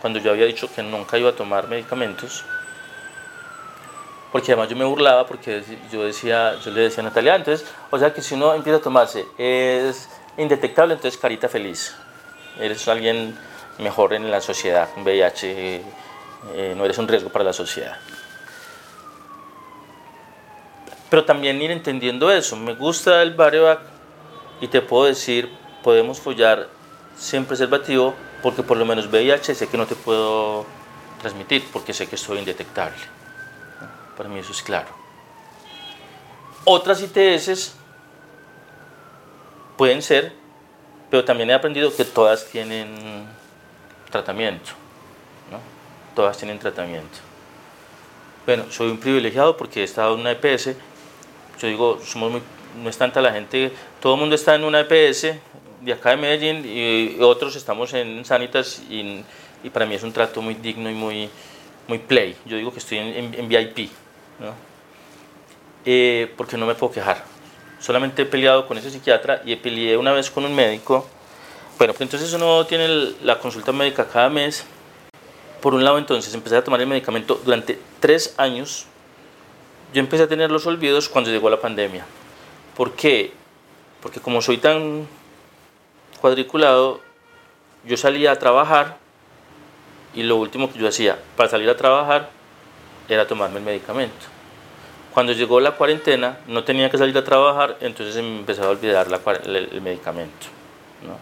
Cuando yo había dicho que nunca iba a tomar medicamentos, porque además yo me burlaba porque yo decía, yo le decía a Natalia, entonces, o sea que si uno empieza a tomarse es indetectable, entonces carita feliz. Eres alguien mejor en la sociedad. Un VIH eh, no eres un riesgo para la sociedad. Pero también ir entendiendo eso. Me gusta el bareback y te puedo decir, podemos follar sin preservativo porque por lo menos VIH sé que no te puedo transmitir porque sé que estoy indetectable. Para mí eso es claro. Otras ITS pueden ser, pero también he aprendido que todas tienen tratamiento. ¿no? Todas tienen tratamiento. Bueno, soy un privilegiado porque he estado en una EPS. Yo digo, no es tanta la gente, todo el mundo está en una EPS de acá de Medellín y otros estamos en Sanitas y, y para mí es un trato muy digno y muy, muy play. Yo digo que estoy en, en, VIP, ¿no? Eh, porque no me puedo quejar. Solamente he peleado con ese psiquiatra y peleado una vez con un médico. Bueno, pues entonces uno tiene la consulta médica cada mes. Por un lado, entonces empecé a tomar el medicamento durante tres años. Yo empecé a tener los olvidos cuando llegó la pandemia. ¿Por qué? Porque como soy tan cuadriculado, yo salía a trabajar y lo último que yo hacía para salir a trabajar era tomarme el medicamento. Cuando llegó la cuarentena, no tenía que salir a trabajar, entonces me empezaba a olvidar la, el, el, medicamento. ¿no?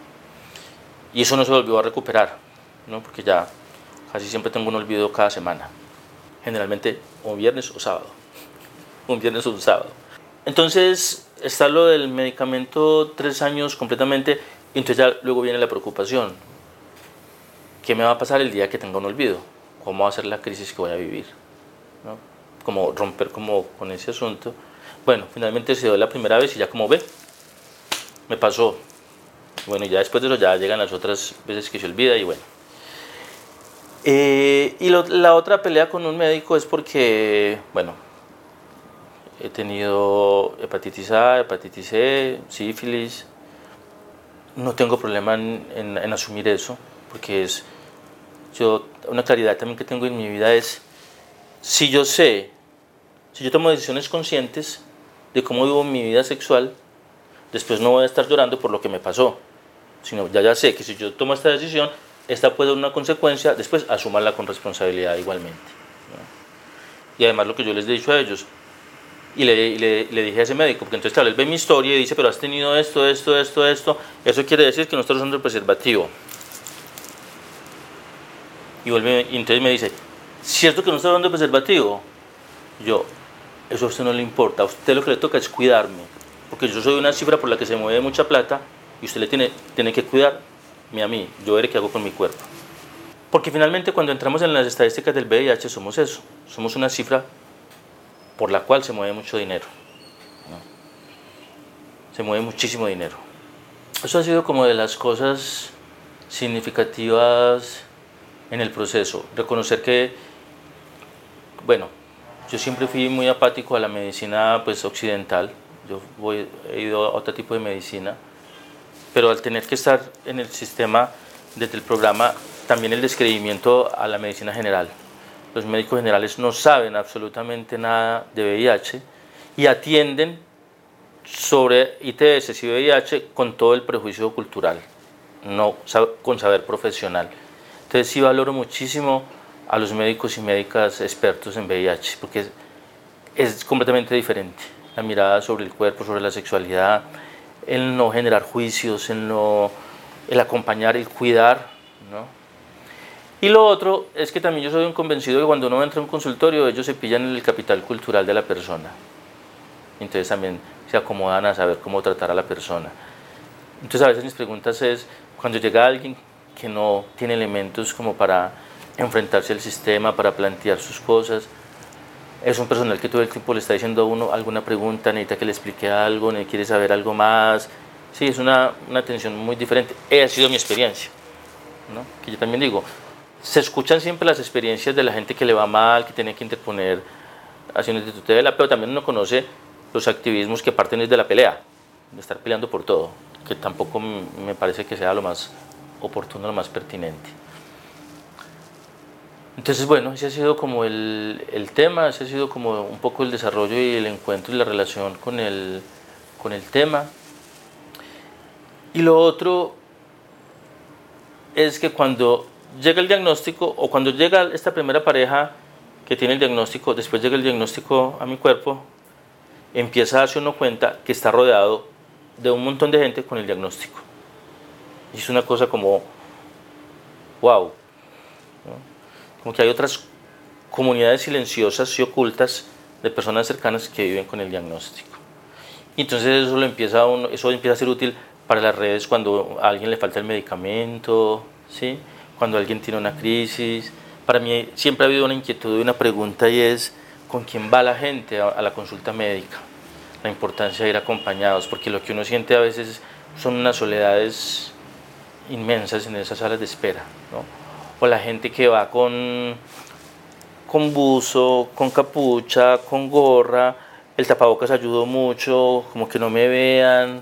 Y eso no se volvió a recuperar, ¿no? porque ya casi siempre tengo un olvido cada semana. Generalmente un viernes o sábado. Un viernes o un sábado. Entonces está lo del medicamento tres años completamente, y entonces ya luego viene la preocupación. ¿Qué me va a pasar el día que tenga un olvido? ¿Cómo va a ser la crisis que voy a vivir? ¿No? como romper como con ese asunto. Bueno, finalmente se dio la primera vez y ya como ve, me pasó. Bueno, ya después de eso ya llegan las otras veces que se olvida y bueno. Eh, y lo, la otra pelea con un médico es porque, bueno, he tenido hepatitis A, hepatitis C, sífilis. No tengo problema en, en, en asumir eso, porque es, yo, una claridad también que tengo en mi vida es, si yo sé si yo tomo decisiones conscientes de cómo vivo mi vida sexual, después no voy a estar llorando por lo que me pasó, sino ya ya sé que si yo tomo esta decisión, esta puede ser una consecuencia, después asumarla con responsabilidad igualmente. ¿no? Y además lo que yo les he dicho a ellos, y le, le, le, dije a ese médico, porque entonces tal vez ve mi historia y dice, pero has tenido esto, esto, esto, esto, eso quiere decir que no estás usando el preservativo. Y, vuelve, y entonces me dice, ¿cierto que no estás usando el preservativo? Yo, eso a usted no le importa, a usted lo que le toca es cuidarme, porque yo soy una cifra por la que se mueve mucha plata y usted le tiene, tiene que cuidarme a mí, yo veré qué hago con mi cuerpo. Porque finalmente cuando entramos en las estadísticas del VIH somos eso, somos una cifra por la cual se mueve mucho dinero. ¿no? Se mueve muchísimo dinero. Eso ha sido como de las cosas significativas en el proceso. Reconocer que, bueno, yo siempre fui muy apático a la medicina pues, occidental. Yo voy, he ido a otro tipo de medicina. Pero al tener que estar en el sistema desde el programa, también el descreimiento a la medicina general. Los médicos generales no saben absolutamente nada de VIH y atienden sobre ITS y VIH con todo el prejuicio cultural, no con saber profesional. Entonces sí valoro muchísimo a los médicos y médicas expertos en VIH, porque es, es, completamente diferente la mirada sobre el cuerpo, sobre la sexualidad, el no generar juicios, el, no, el acompañar, el cuidar. ¿no? Y lo otro es que también yo soy un convencido que cuando uno entra a un consultorio, ellos se pillan el capital cultural de la persona. Entonces también se acomodan a saber cómo tratar a la persona. Entonces a veces mis preguntas es, cuando llega alguien que no tiene elementos como para enfrentarse al sistema, para plantear sus cosas. Es un personal que todo el tiempo le está diciendo a uno alguna pregunta, necesita que le explique algo, quiere saber algo más. Sí, es una, una atención muy diferente. Esa ha sido mi experiencia. ¿no? Que yo también digo, se escuchan siempre las experiencias de la gente que le va mal, que tiene que interponer acciones de tutela, pero también uno conoce los activismos que parten desde la pelea, de estar peleando por todo, que tampoco me parece que sea lo más oportuno, lo más pertinente. Entonces, bueno, ese ha sido como el, el, tema, ese ha sido como un poco el desarrollo y el encuentro y la relación con el, con el tema. Y lo otro es que cuando llega el diagnóstico o cuando llega esta primera pareja que tiene el diagnóstico, después llega el diagnóstico a mi cuerpo, empieza a darse uno cuenta que está rodeado de un montón de gente con el diagnóstico. Y es una cosa como, wow, como que hay otras comunidades silenciosas y ocultas de personas cercanas que viven con el diagnóstico. Y entonces eso, lo empieza uno, eso empieza a ser útil para las redes cuando a alguien le falta el medicamento, ¿sí? cuando alguien tiene una crisis. Para mí siempre ha habido una inquietud y una pregunta y es, ¿con quién va la gente a, la consulta médica? La importancia de ir acompañados, porque lo que uno siente a veces son unas soledades inmensas en esas salas de espera. ¿no? O la gente que va con, con buzo, con capucha, con gorra, el tapabocas ayudó mucho, como que no me vean,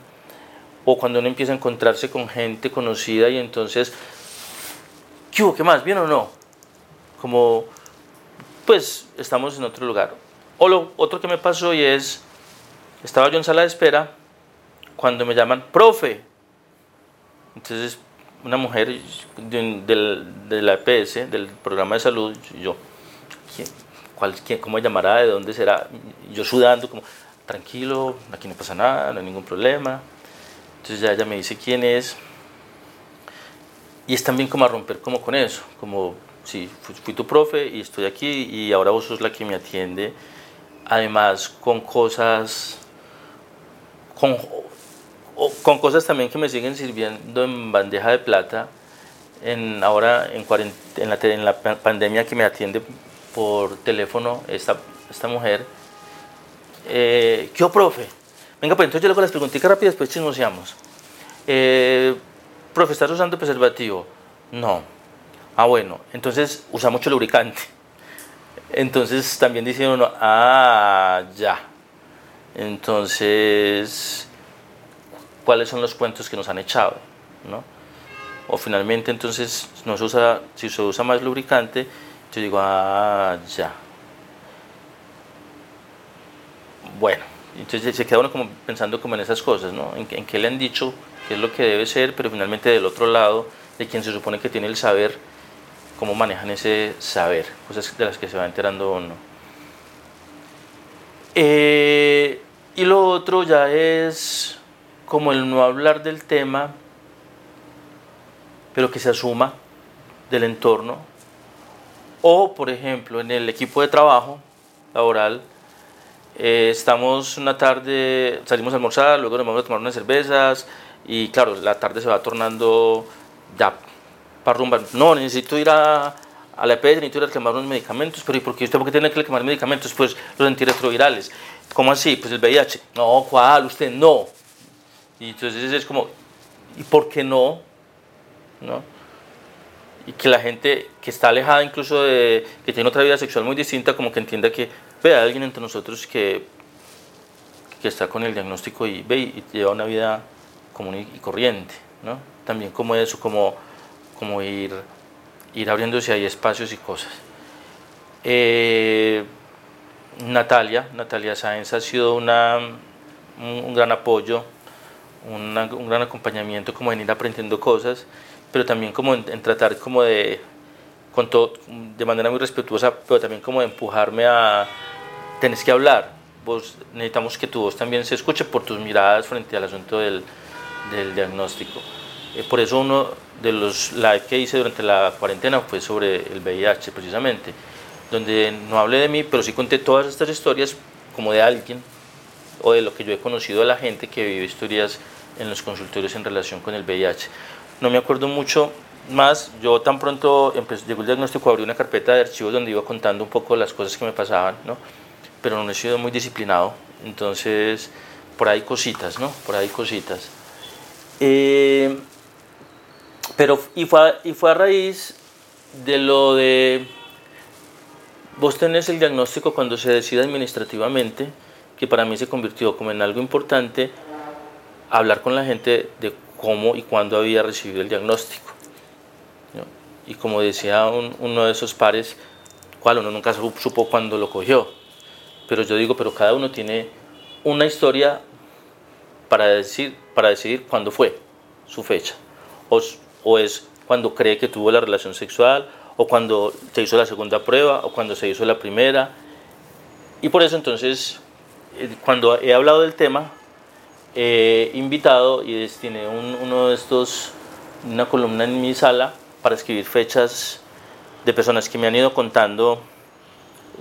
o cuando uno empieza a encontrarse con gente conocida y entonces, ¿qué hubo? ¿Qué más? ¿Bien o no? Como, pues estamos en otro lugar. O lo otro que me pasó y es, estaba yo en sala de espera cuando me llaman, profe. Entonces, una mujer de, la EPS, del programa de salud, yo, ¿quién? ¿Cuál, quién, ¿Cómo llamará? ¿De dónde será? Yo sudando, como, tranquilo, aquí no pasa nada, no hay ningún problema. Entonces ya ella me dice quién es. Y es también como a romper como con eso, como, sí, fui, tu profe y estoy aquí y ahora vos sos la que me atiende. Además, con cosas, con, con cosas también que me siguen sirviendo en bandeja de plata. En, ahora en, la, en la pandemia que me atiende por teléfono esta, esta mujer. Eh, ¿Qué, profe? Venga, pues entonces yo le hago las preguntitas rápidas, después chismoseamos. Eh, profe, ¿estás usando preservativo? No. Ah, bueno, entonces usa mucho lubricante. Entonces también dice uno, ah, ya. Entonces, ¿cuáles son los cuentos que nos han echado? ¿no? O finalmente, entonces, usa, si se usa más lubricante, yo digo, ah, ya. Bueno, entonces se queda uno como pensando como en esas cosas, ¿no? En, qué le han dicho, qué es lo que debe ser, pero finalmente del otro lado, de quien se supone que tiene el saber, cómo manejan ese saber, cosas de las que se va enterando uno. Eh, y lo otro ya es como el no hablar del tema, pero que se asuma del entorno. O, por ejemplo, en el equipo de trabajo laboral, eh, estamos una tarde, salimos a almorzar, luego nos vamos a tomar unas cervezas y claro, la tarde se va tornando ya para rumbar. No, necesito ir a, a la EPS, necesito ir a reclamar unos medicamentos, pero ¿y por qué usted por qué tiene que reclamar medicamentos? Pues los antirretrovirales. ¿Cómo así? Pues el VIH. No, ¿cuál? Usted no. Y entonces es como, ¿y por qué no? ¿No? Y que la gente que está alejada incluso de, que tiene otra vida sexual muy distinta, como que entienda que ve a alguien entre nosotros que, que está con el diagnóstico y ve y lleva una vida común y, corriente, ¿no? También como eso, como, como ir, ir abriéndose ahí espacios y cosas. Eh, Natalia, Natalia Sáenz ha sido una, un, gran apoyo, un gran acompañamiento como en ir aprendiendo cosas, pero también como en, en tratar como de, con todo, de manera muy respetuosa, pero también como de empujarme a, tenés que hablar, vos necesitamos que tu voz también se escuche por tus miradas frente al asunto del, del diagnóstico. Eh, por eso uno de los live que hice durante la cuarentena fue sobre el VIH precisamente, donde no hablé de mí, pero sí conté todas estas historias como de alguien o de lo que yo he conocido de la gente que vive historias en los consultorios en relación con el VIH. No me acuerdo mucho más, yo tan pronto empecé, llegó el diagnóstico, abrí una carpeta de archivos donde iba contando un poco las cosas que me pasaban, ¿no? pero no he sido muy disciplinado, entonces por ahí cositas, ¿no? Por ahí cositas. Eh, pero, y fue, a, y fue a raíz de lo de, vos tenés el diagnóstico cuando se decide administrativamente, que para mí se convirtió como en algo importante, hablar con la gente de cómo y cuándo había recibido el diagnóstico. Y como decía uno de esos pares, cual uno nunca supo cuándo lo cogió pero yo digo, pero cada uno tiene una historia para, decir, para decidir cuándo fue su fecha. O, o es cuando cree que tuvo la relación sexual, o cuando se hizo la segunda prueba, o cuando se hizo la primera. Y por eso entonces cuando he hablado del tema, he invitado y destiné uno de estos, una columna en mi sala para escribir fechas de personas que me han ido contando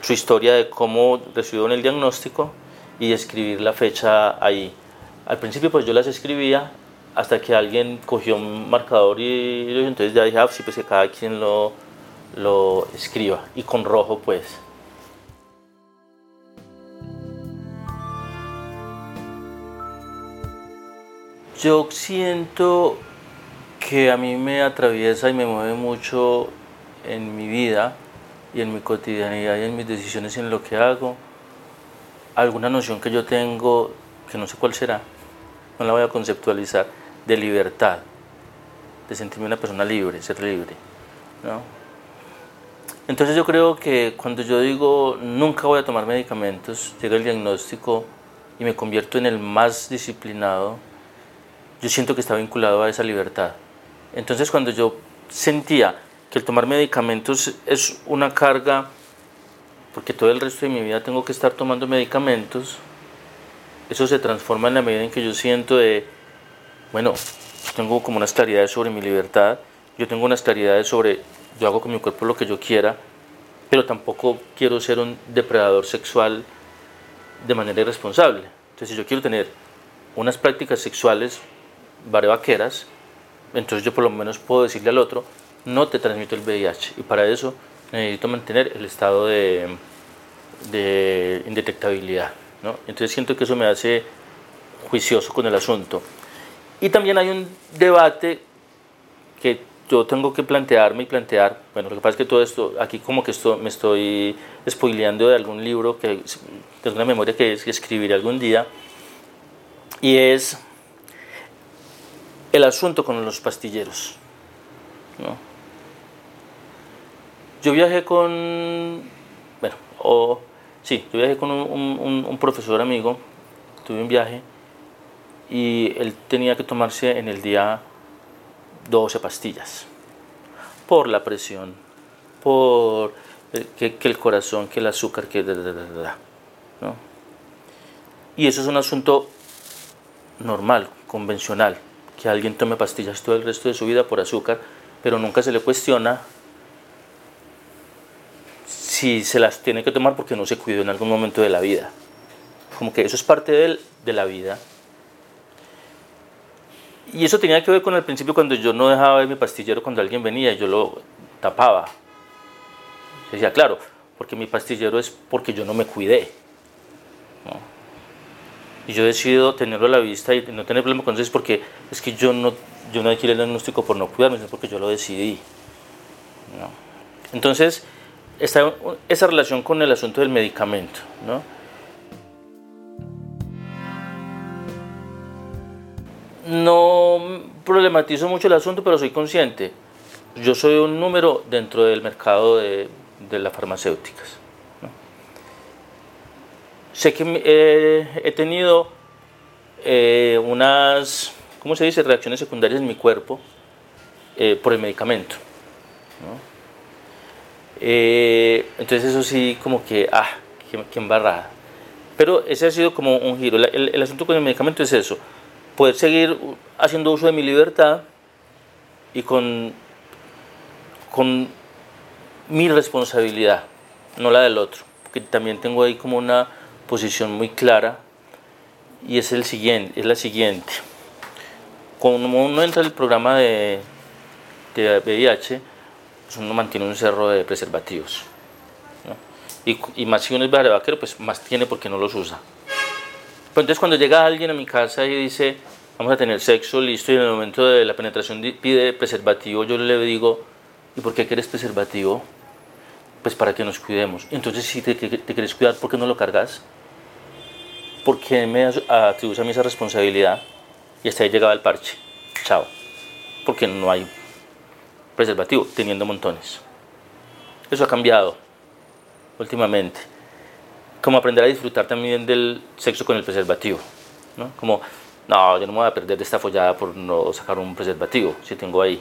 su historia de cómo recibieron el diagnóstico y escribir la fecha ahí. Al principio pues yo las escribía hasta que alguien cogió un marcador y, entonces ya dije, ah, sí, pues que cada quien lo, lo escriba y con rojo pues. Yo siento que a mí me atraviesa y me mueve mucho en mi vida y en mi cotidianidad y en mis decisiones y en lo que hago alguna noción que yo tengo, que no sé cuál será, no la voy a conceptualizar, de libertad, de sentirme una persona libre, ser libre. ¿no? Entonces yo creo que cuando yo digo nunca voy a tomar medicamentos, llega el diagnóstico y me convierto en el más disciplinado, yo siento que está vinculado a esa libertad. Entonces cuando yo sentía que el tomar medicamentos es una carga, porque todo el resto de mi vida tengo que estar tomando medicamentos, eso se transforma en la medida en que yo siento de, bueno, tengo como unas claridades sobre mi libertad, yo tengo unas claridades sobre, yo hago con mi cuerpo lo que yo quiera, pero tampoco quiero ser un depredador sexual de manera irresponsable. Entonces, si yo quiero tener unas prácticas sexuales vaqueras, entonces yo por lo menos puedo decirle al otro, no te transmito el VIH. Y para eso necesito mantener el estado de, de indetectabilidad. ¿no? Entonces siento que eso me hace juicioso con el asunto. Y también hay un debate que yo tengo que plantearme y plantear, bueno, lo que pasa es que todo esto, aquí como que esto, me estoy spoileando de algún libro, que tengo una memoria que, es, que escribiré algún día, y es el asunto con los pastilleros. ¿no? Yo viajé con, bueno, o, sí, yo viajé con un, profesor amigo, tuve un viaje y él tenía que tomarse en el día 12 pastillas por la presión, por que, que el corazón, que el azúcar, que... ¿no? Y eso es un asunto normal, convencional, que alguien tome pastillas todo el resto de su vida por azúcar, pero nunca se le cuestiona si se las tiene que tomar porque no se cuidó en algún momento de la vida. Como que eso es parte de, de la vida. Y eso tenía que ver con el principio cuando yo no dejaba ver mi pastillero cuando alguien venía, yo lo tapaba. decía, claro, porque mi pastillero es porque yo no me cuidé. Y yo decido tenerlo a la vista y no tener problema con eso es porque es que yo no, yo no adquirí el diagnóstico por no cuidarme, es porque yo lo decidí. Entonces, está esa relación con el asunto del medicamento. ¿no? no problematizo mucho el asunto, pero soy consciente. Yo soy un número dentro del mercado de, de las farmacéuticas. Sé que eh, he tenido eh, unas, ¿cómo se dice?, reacciones secundarias en mi cuerpo eh, por el medicamento. entonces eso sí, como que, ah, qué, embarrada. Pero ese ha sido como un giro. el asunto con el medicamento es eso poder seguir haciendo uso de mi libertad y con, con mi responsabilidad, no la del otro, porque también tengo ahí como una posición muy clara y es, el siguiente, es la siguiente. Cuando uno entra el programa de, de VIH, pues uno mantiene un cerro de preservativos. Y, y, más si uno es vaquero, pues más tiene porque no los usa. Pero entonces cuando llega alguien a mi casa y dice, vamos a tener sexo, listo, y en el momento de la penetración pide preservativo, yo le digo, ¿y por qué quieres preservativo? Pues para que nos cuidemos. Entonces, si te, te quieres cuidar, ¿por qué no lo cargas? ¿Por qué me atribuyes a mí esa responsabilidad? Y hasta ahí llegaba el parche. Chao. Porque no hay preservativo, teniendo montones. Eso ha cambiado últimamente. Como aprender a disfrutar también del sexo con el preservativo. ¿no? Como no, yo no me voy a perder de esta follada por no sacar un preservativo, si tengo ahí.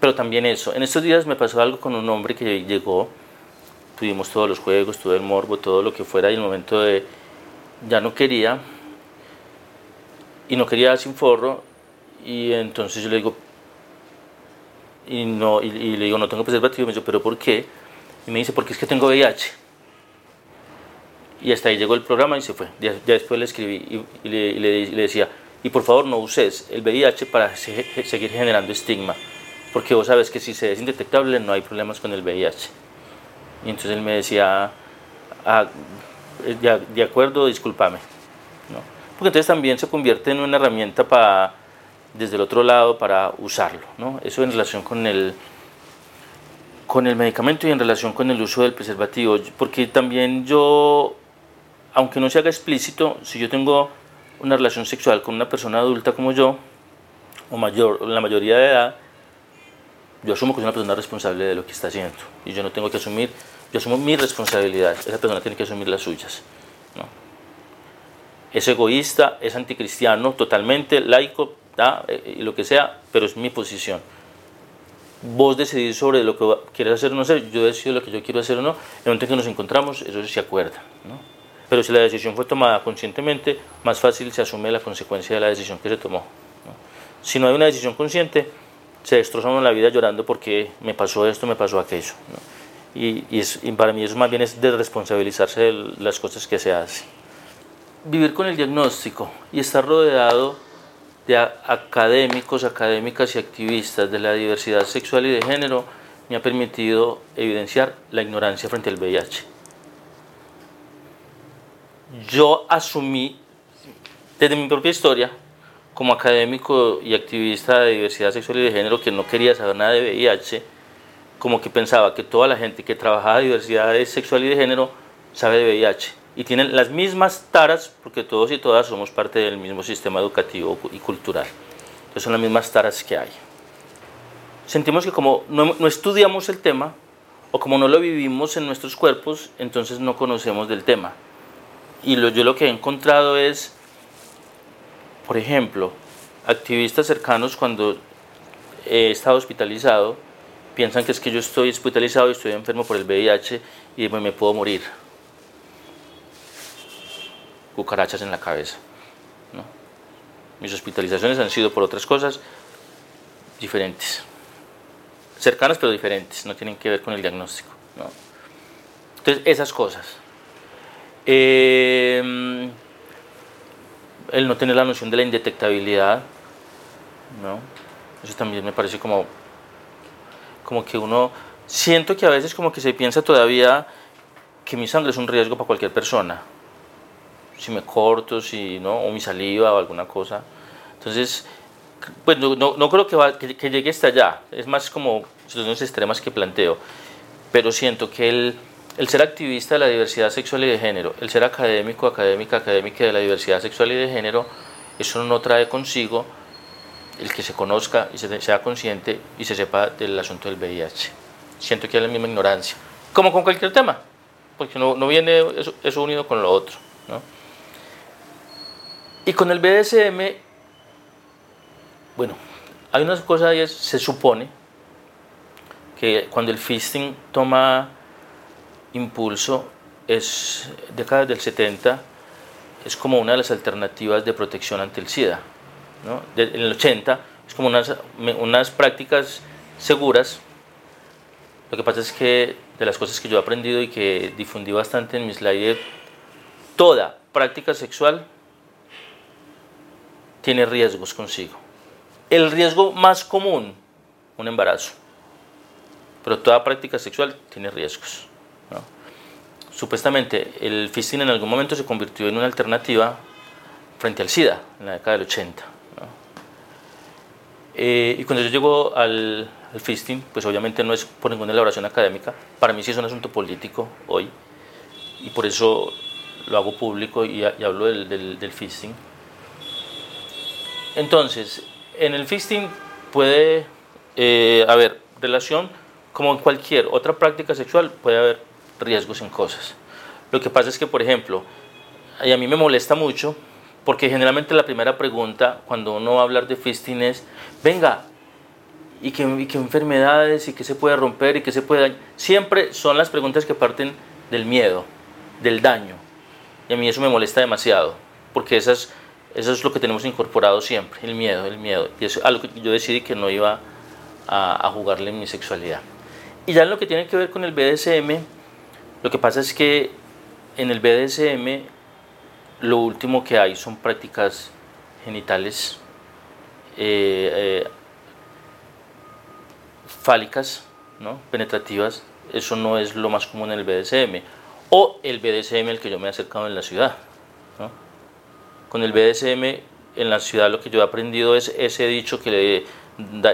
Pero también eso, en estos días me pasó algo con un hombre que llegó, tuvimos todos los juegos, todo el morbo, todo lo que fuera, y el momento de ya no quería y no quería sin forro y entonces yo le digo y no y, le digo no tengo preservativo y me dice pero ¿por qué? y me dice porque es que tengo VIH y hasta ahí llegó el programa y se fue. Ya, después le escribí y, le, decía y por favor no uses el VIH para seguir generando estigma porque vos sabes que si se es indetectable no hay problemas con el VIH y entonces él me decía ah, de, de acuerdo discúlpame porque entonces también se convierte en una herramienta para, desde el otro lado para usarlo. ¿no? Eso en relación con el, con el medicamento y en relación con el uso del preservativo, porque también yo, aunque no se haga explícito, si yo tengo una relación sexual con una persona adulta como yo, o mayor, la mayoría de edad, yo asumo que es una persona responsable de lo que está haciendo y yo no tengo que asumir, yo asumo mi responsabilidad, esa persona tiene que asumir las suyas es egoísta, es anticristiano, totalmente laico, eh, y lo que sea, pero es mi posición. Vos decidís sobre lo que quieres hacer o no hacer, yo decido lo que yo quiero hacer o no, en el momento en que nos encontramos, eso se acuerda. ¿no? Pero si la decisión fue tomada conscientemente, más fácil se asume la consecuencia de la decisión que se tomó. Si no hay una decisión consciente, se destroza uno la vida llorando porque me pasó esto, me pasó aquello. Y, es, y para mí eso más bien es de responsabilizarse de las cosas que se hacen vivir con el diagnóstico y estar rodeado de académicos, académicas y activistas de la diversidad sexual y de género me ha permitido evidenciar la ignorancia frente al VIH. Yo asumí desde mi propia historia como académico y activista de diversidad sexual y de género que no quería saber nada de VIH, como que pensaba que toda la gente que trabajaba diversidad sexual y de género sabe de VIH y tienen las mismas taras, porque todos y todas somos parte del mismo sistema educativo y cultural. Entonces son las mismas taras que hay. Sentimos que como no, no estudiamos el tema, o como no lo vivimos en nuestros cuerpos, entonces no conocemos del tema. Y lo, yo lo que he encontrado es, por ejemplo, activistas cercanos cuando he estado hospitalizado, piensan que es que yo estoy hospitalizado y estoy enfermo por el VIH y me puedo morir cucarachas en la cabeza. Mis hospitalizaciones han sido por otras cosas diferentes, cercanas pero diferentes, no tienen que ver con el diagnóstico. Entonces, esas cosas. Em, el no tener la noción de la indetectabilidad, ¿no? eso también me parece como, como que uno, siento que a veces como que se piensa todavía que mi sangre es un riesgo para cualquier persona. Si me corto, si no, o mi saliva o alguna cosa. Entonces, pues no, no, creo que, que, llegue hasta allá, es más como situaciones extremas que planteo, pero siento que el, el ser activista de la diversidad sexual y de género, el ser académico, académica, académica de la diversidad sexual y de género, eso no trae consigo el que se conozca y se, sea consciente y se sepa del asunto del VIH. Siento que hay la misma ignorancia, como con cualquier tema, porque no, no viene eso, unido con lo otro. ¿no? Y con el BDSM, bueno, hay unas cosas, ahí, se supone que cuando el fisting toma impulso, es década del 70, es como una de las alternativas de protección ante el SIDA. ¿No? en el 80 es como unas, unas prácticas seguras. Lo que pasa es que de las cosas que yo he aprendido y que difundí bastante en mis slides, toda práctica sexual tiene riesgos consigo. El riesgo más común, un embarazo. Pero toda práctica sexual tiene riesgos. Supuestamente el fisting en algún momento se convirtió en una alternativa frente al SIDA en la década del 80. Eh, y cuando yo llego al, al, fisting, pues obviamente no es por ninguna elaboración académica, para mí sí es un asunto político hoy, y por eso lo hago público y, hablo del, del, del fisting entonces, en el fisting puede eh, haber relación, como en cualquier otra práctica sexual, puede haber riesgos en cosas. Lo que pasa es que, por ejemplo, y a mí me molesta mucho, porque generalmente la primera pregunta cuando uno va a hablar de fisting es, venga, ¿y qué, y qué enfermedades? ¿Y qué se puede romper? ¿Y qué se puede dañar? Siempre son las preguntas que parten del miedo, del daño. Y a mí eso me molesta demasiado, porque esas, eso es lo que tenemos incorporado siempre, el miedo, el miedo. Y es algo que yo decidí que no iba a, a jugarle en mi sexualidad. Y ya en lo que tiene que ver con el BDSM, lo que pasa es que en el BDSM lo último que hay son prácticas genitales eh, eh, fálicas, ¿no? penetrativas, eso no es lo más común en el BDSM. O el BDSM el que yo me he acercado en la ciudad. Con el BDSM en la ciudad lo que yo he aprendido es ese dicho que le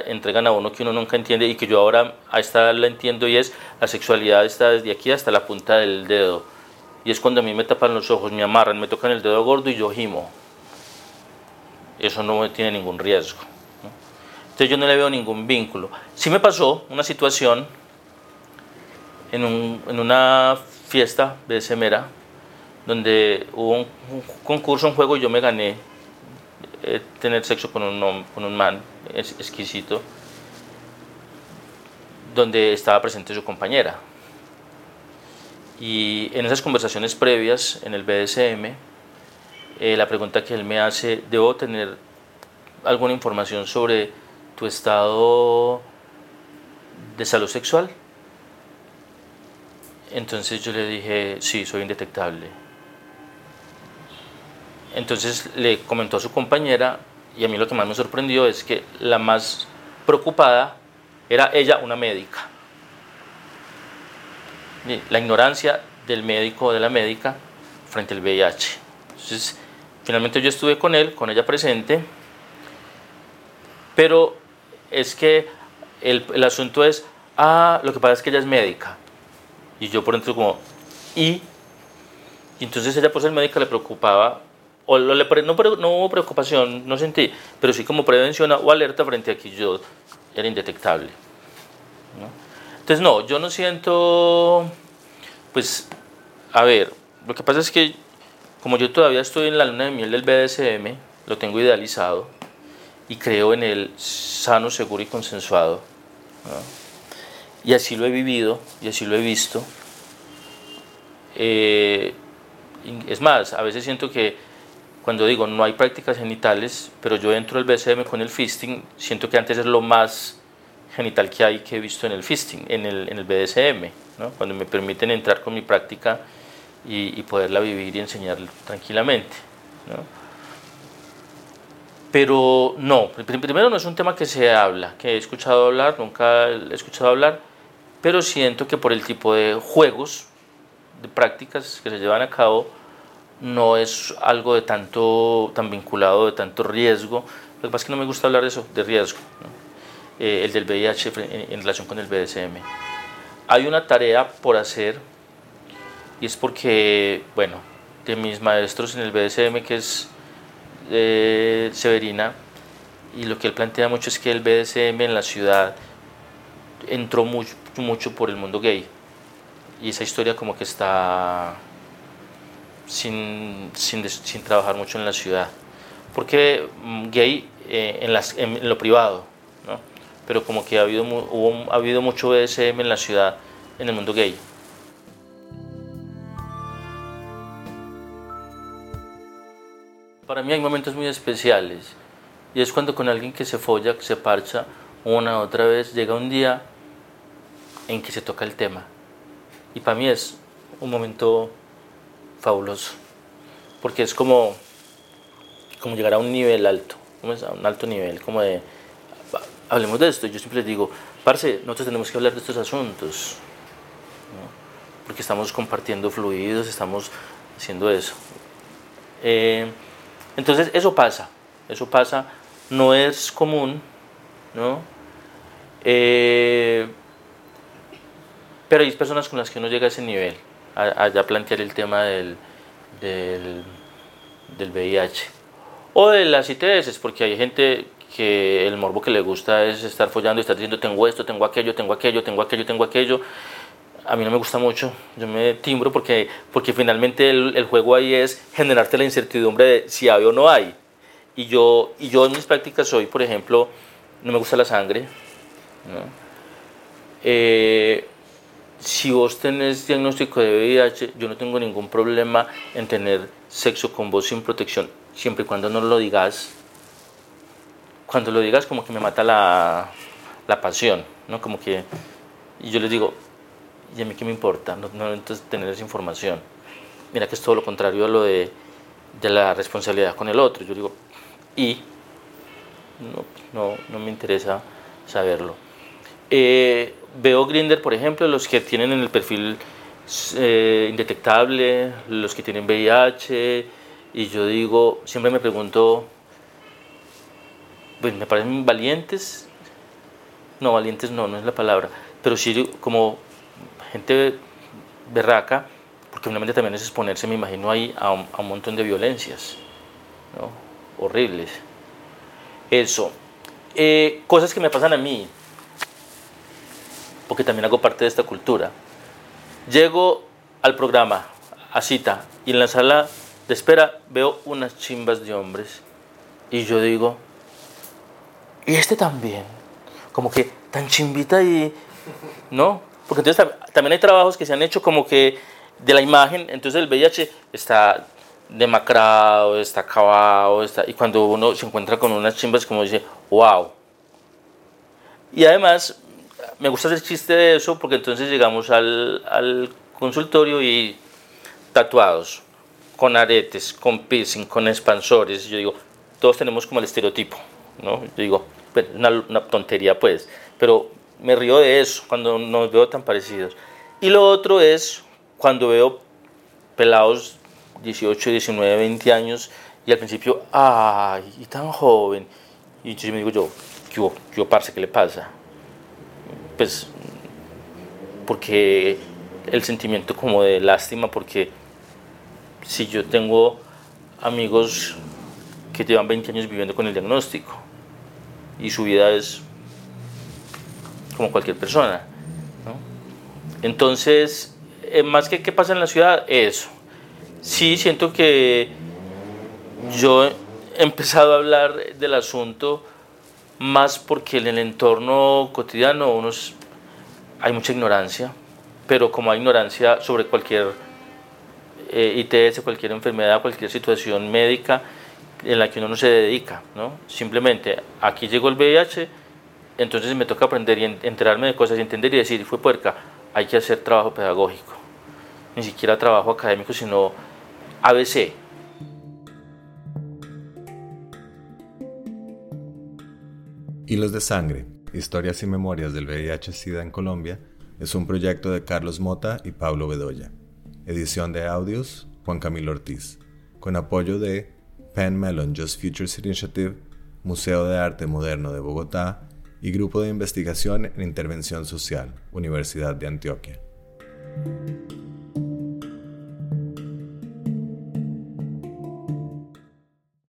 entregan a uno que uno nunca entiende y que yo ahora a esta edad la entiendo y es la sexualidad está desde aquí hasta la punta del dedo. Y es cuando a mí me tapan los ojos, me amarran, me tocan el dedo gordo y yo gimo. Eso no tiene ningún riesgo. Entonces yo no le veo ningún vínculo. Sí me pasó una situación en, un, en una fiesta de Semera, donde hubo un, concurso, un juego y yo me gané eh, tener sexo con un, con un man exquisito, donde estaba presente su compañera. Y en esas conversaciones previas en el BDSM, eh, la pregunta que él me hace, ¿debo tener alguna información sobre tu estado de salud sexual? Entonces yo le dije, sí, soy indetectable. Entonces le comentó a su compañera y a mí lo que más me sorprendió es que la más preocupada era ella, una médica. La ignorancia del médico o de la médica frente al VIH. Entonces, finalmente yo estuve con él, con ella presente, pero es que el, el asunto es, ah, lo que pasa es que ella es médica. Y yo por dentro como, ¿y? Y entonces ella por ser médica le preocupaba o no, no, hubo preocupación, no sentí, pero sí como prevención o alerta frente a que yo era indetectable. Entonces, no, yo no siento, pues, a ver, lo que pasa es que como yo todavía estoy en la luna de miel del BDSM, lo tengo idealizado y creo en el sano, seguro y consensuado. Y así lo he vivido y así lo he visto. Eh, es más, a veces siento que cuando digo no hay prácticas genitales, pero yo entro al BCM con el fisting, siento que antes es lo más genital que hay que he visto en el fisting, en el, en el BDSM, ¿no? cuando me permiten entrar con mi práctica y, poderla vivir y enseñar tranquilamente. ¿no? Pero no, primero no es un tema que se habla, que he escuchado hablar, nunca he escuchado hablar, pero siento que por el tipo de juegos, de prácticas que se llevan a cabo, no es algo de tanto, tan vinculado, de tanto riesgo. Lo que pasa es que no me gusta hablar de eso, de riesgo, eh, el del VIH en, relación con el BDSM. Hay una tarea por hacer y es porque, bueno, de mis maestros en el BDSM, que es eh, Severina, y lo que él plantea mucho es que el BDSM en la ciudad entró mucho, mucho por el mundo gay. Y esa historia como que está sin, sin, trabajar mucho en la ciudad. Porque mm, gay eh, en, en, lo privado. Pero como que ha habido, hubo, ha habido mucho BDSM en la ciudad, en el mundo gay. Para mí hay momentos muy especiales y es cuando con alguien que se folla, que se parcha una otra vez, llega un día en que se toca el tema. Y para mí es un momento fabuloso, porque es como, como llegar a un nivel alto, a un alto nivel, como de, hablemos de esto, yo siempre les digo, parce, nosotros tenemos que hablar de estos asuntos, porque estamos compartiendo fluidos, estamos haciendo eso. Eh, entonces eso pasa, eso pasa, no es común, ¿no? Eh, pero hay personas con las que uno llega a ese nivel a, plantear el tema del, del, del, VIH. O de las ITS, porque hay gente que el morbo que le gusta es estar follando y estar diciendo tengo esto, tengo aquello, tengo aquello, tengo aquello, tengo aquello. A mí no me gusta mucho, yo me timbro porque, porque finalmente el, el juego ahí es generarte la incertidumbre de si hay o no hay. Y yo, y yo en mis prácticas soy, por ejemplo, no me gusta la sangre. ¿no? Eh, si vos tenés diagnóstico de VIH, yo no tengo ningún problema en tener sexo con vos sin protección, siempre y cuando no lo digas. Cuando lo digas como que me mata la, la pasión, ¿no? Como que, y yo les digo, ¿y a mí qué me importa? No, no entonces tener esa información. Mira que es todo lo contrario a lo de, de la responsabilidad con el otro. Yo digo, y no, no, no me interesa saberlo. Eh, veo Grinder, por ejemplo, los que tienen en el perfil eh, indetectable, los que tienen VIH, y yo digo, siempre me pregunto, pues me parecen valientes, no, valientes no, no es la palabra, pero sí como gente berraca, porque finalmente también es exponerse, me imagino, ahí a un, a un montón de violencias, ¿no? horribles. Eso. Eh, cosas que me pasan a mí, porque también hago parte de esta cultura. Llego al programa, a cita, y en la sala de espera veo unas chimbas de hombres. Y yo digo, y este también, como que tan chimbita y, ¿no? Porque entonces también hay trabajos que se han hecho como que de la imagen, entonces el VIH está demacrado, está acabado, está, y cuando uno se encuentra con unas chimbas como dice, wow. Y además me gusta hacer chiste de eso porque entonces llegamos al, al consultorio y tatuados, con aretes, con piercing, con expansores. Yo digo, todos tenemos como el estereotipo, ¿no? Yo digo, pues, una, tontería pues, pero me río de eso cuando nos veo tan parecidos. Y lo otro es cuando veo pelados 18, 19, 20 años y al principio, ay, y tan joven. Y entonces me digo yo, ¿qué hubo, qué parce, qué le pasa? Pues, porque el sentimiento como de lástima, porque si yo tengo amigos que llevan 20 años viviendo con el diagnóstico y su vida es como cualquier persona. ¿no? Entonces, eh, más que qué pasa en la ciudad, eso. Sí, siento que yo he empezado a hablar del asunto más porque en el entorno cotidiano unos, hay mucha ignorancia, pero como hay ignorancia sobre cualquier eh, ITS, cualquier enfermedad, cualquier situación médica en la que uno no se dedica, ¿no? Simplemente aquí llegó el VIH, entonces me toca aprender y enterarme de cosas y entender y decir, fue puerca, hay que hacer trabajo pedagógico, ni siquiera trabajo académico, sino ABC. Hilos de Sangre, Historias y Memorias del VIH-Sida en Colombia, es un proyecto de Carlos Mota y Pablo Bedoya. Edición de audios, Juan Camilo Ortiz. Con apoyo de Penn Mellon Just Futures Initiative, Museo de Arte Moderno de Bogotá y Grupo de Investigación en Intervención Social, Universidad de Antioquia.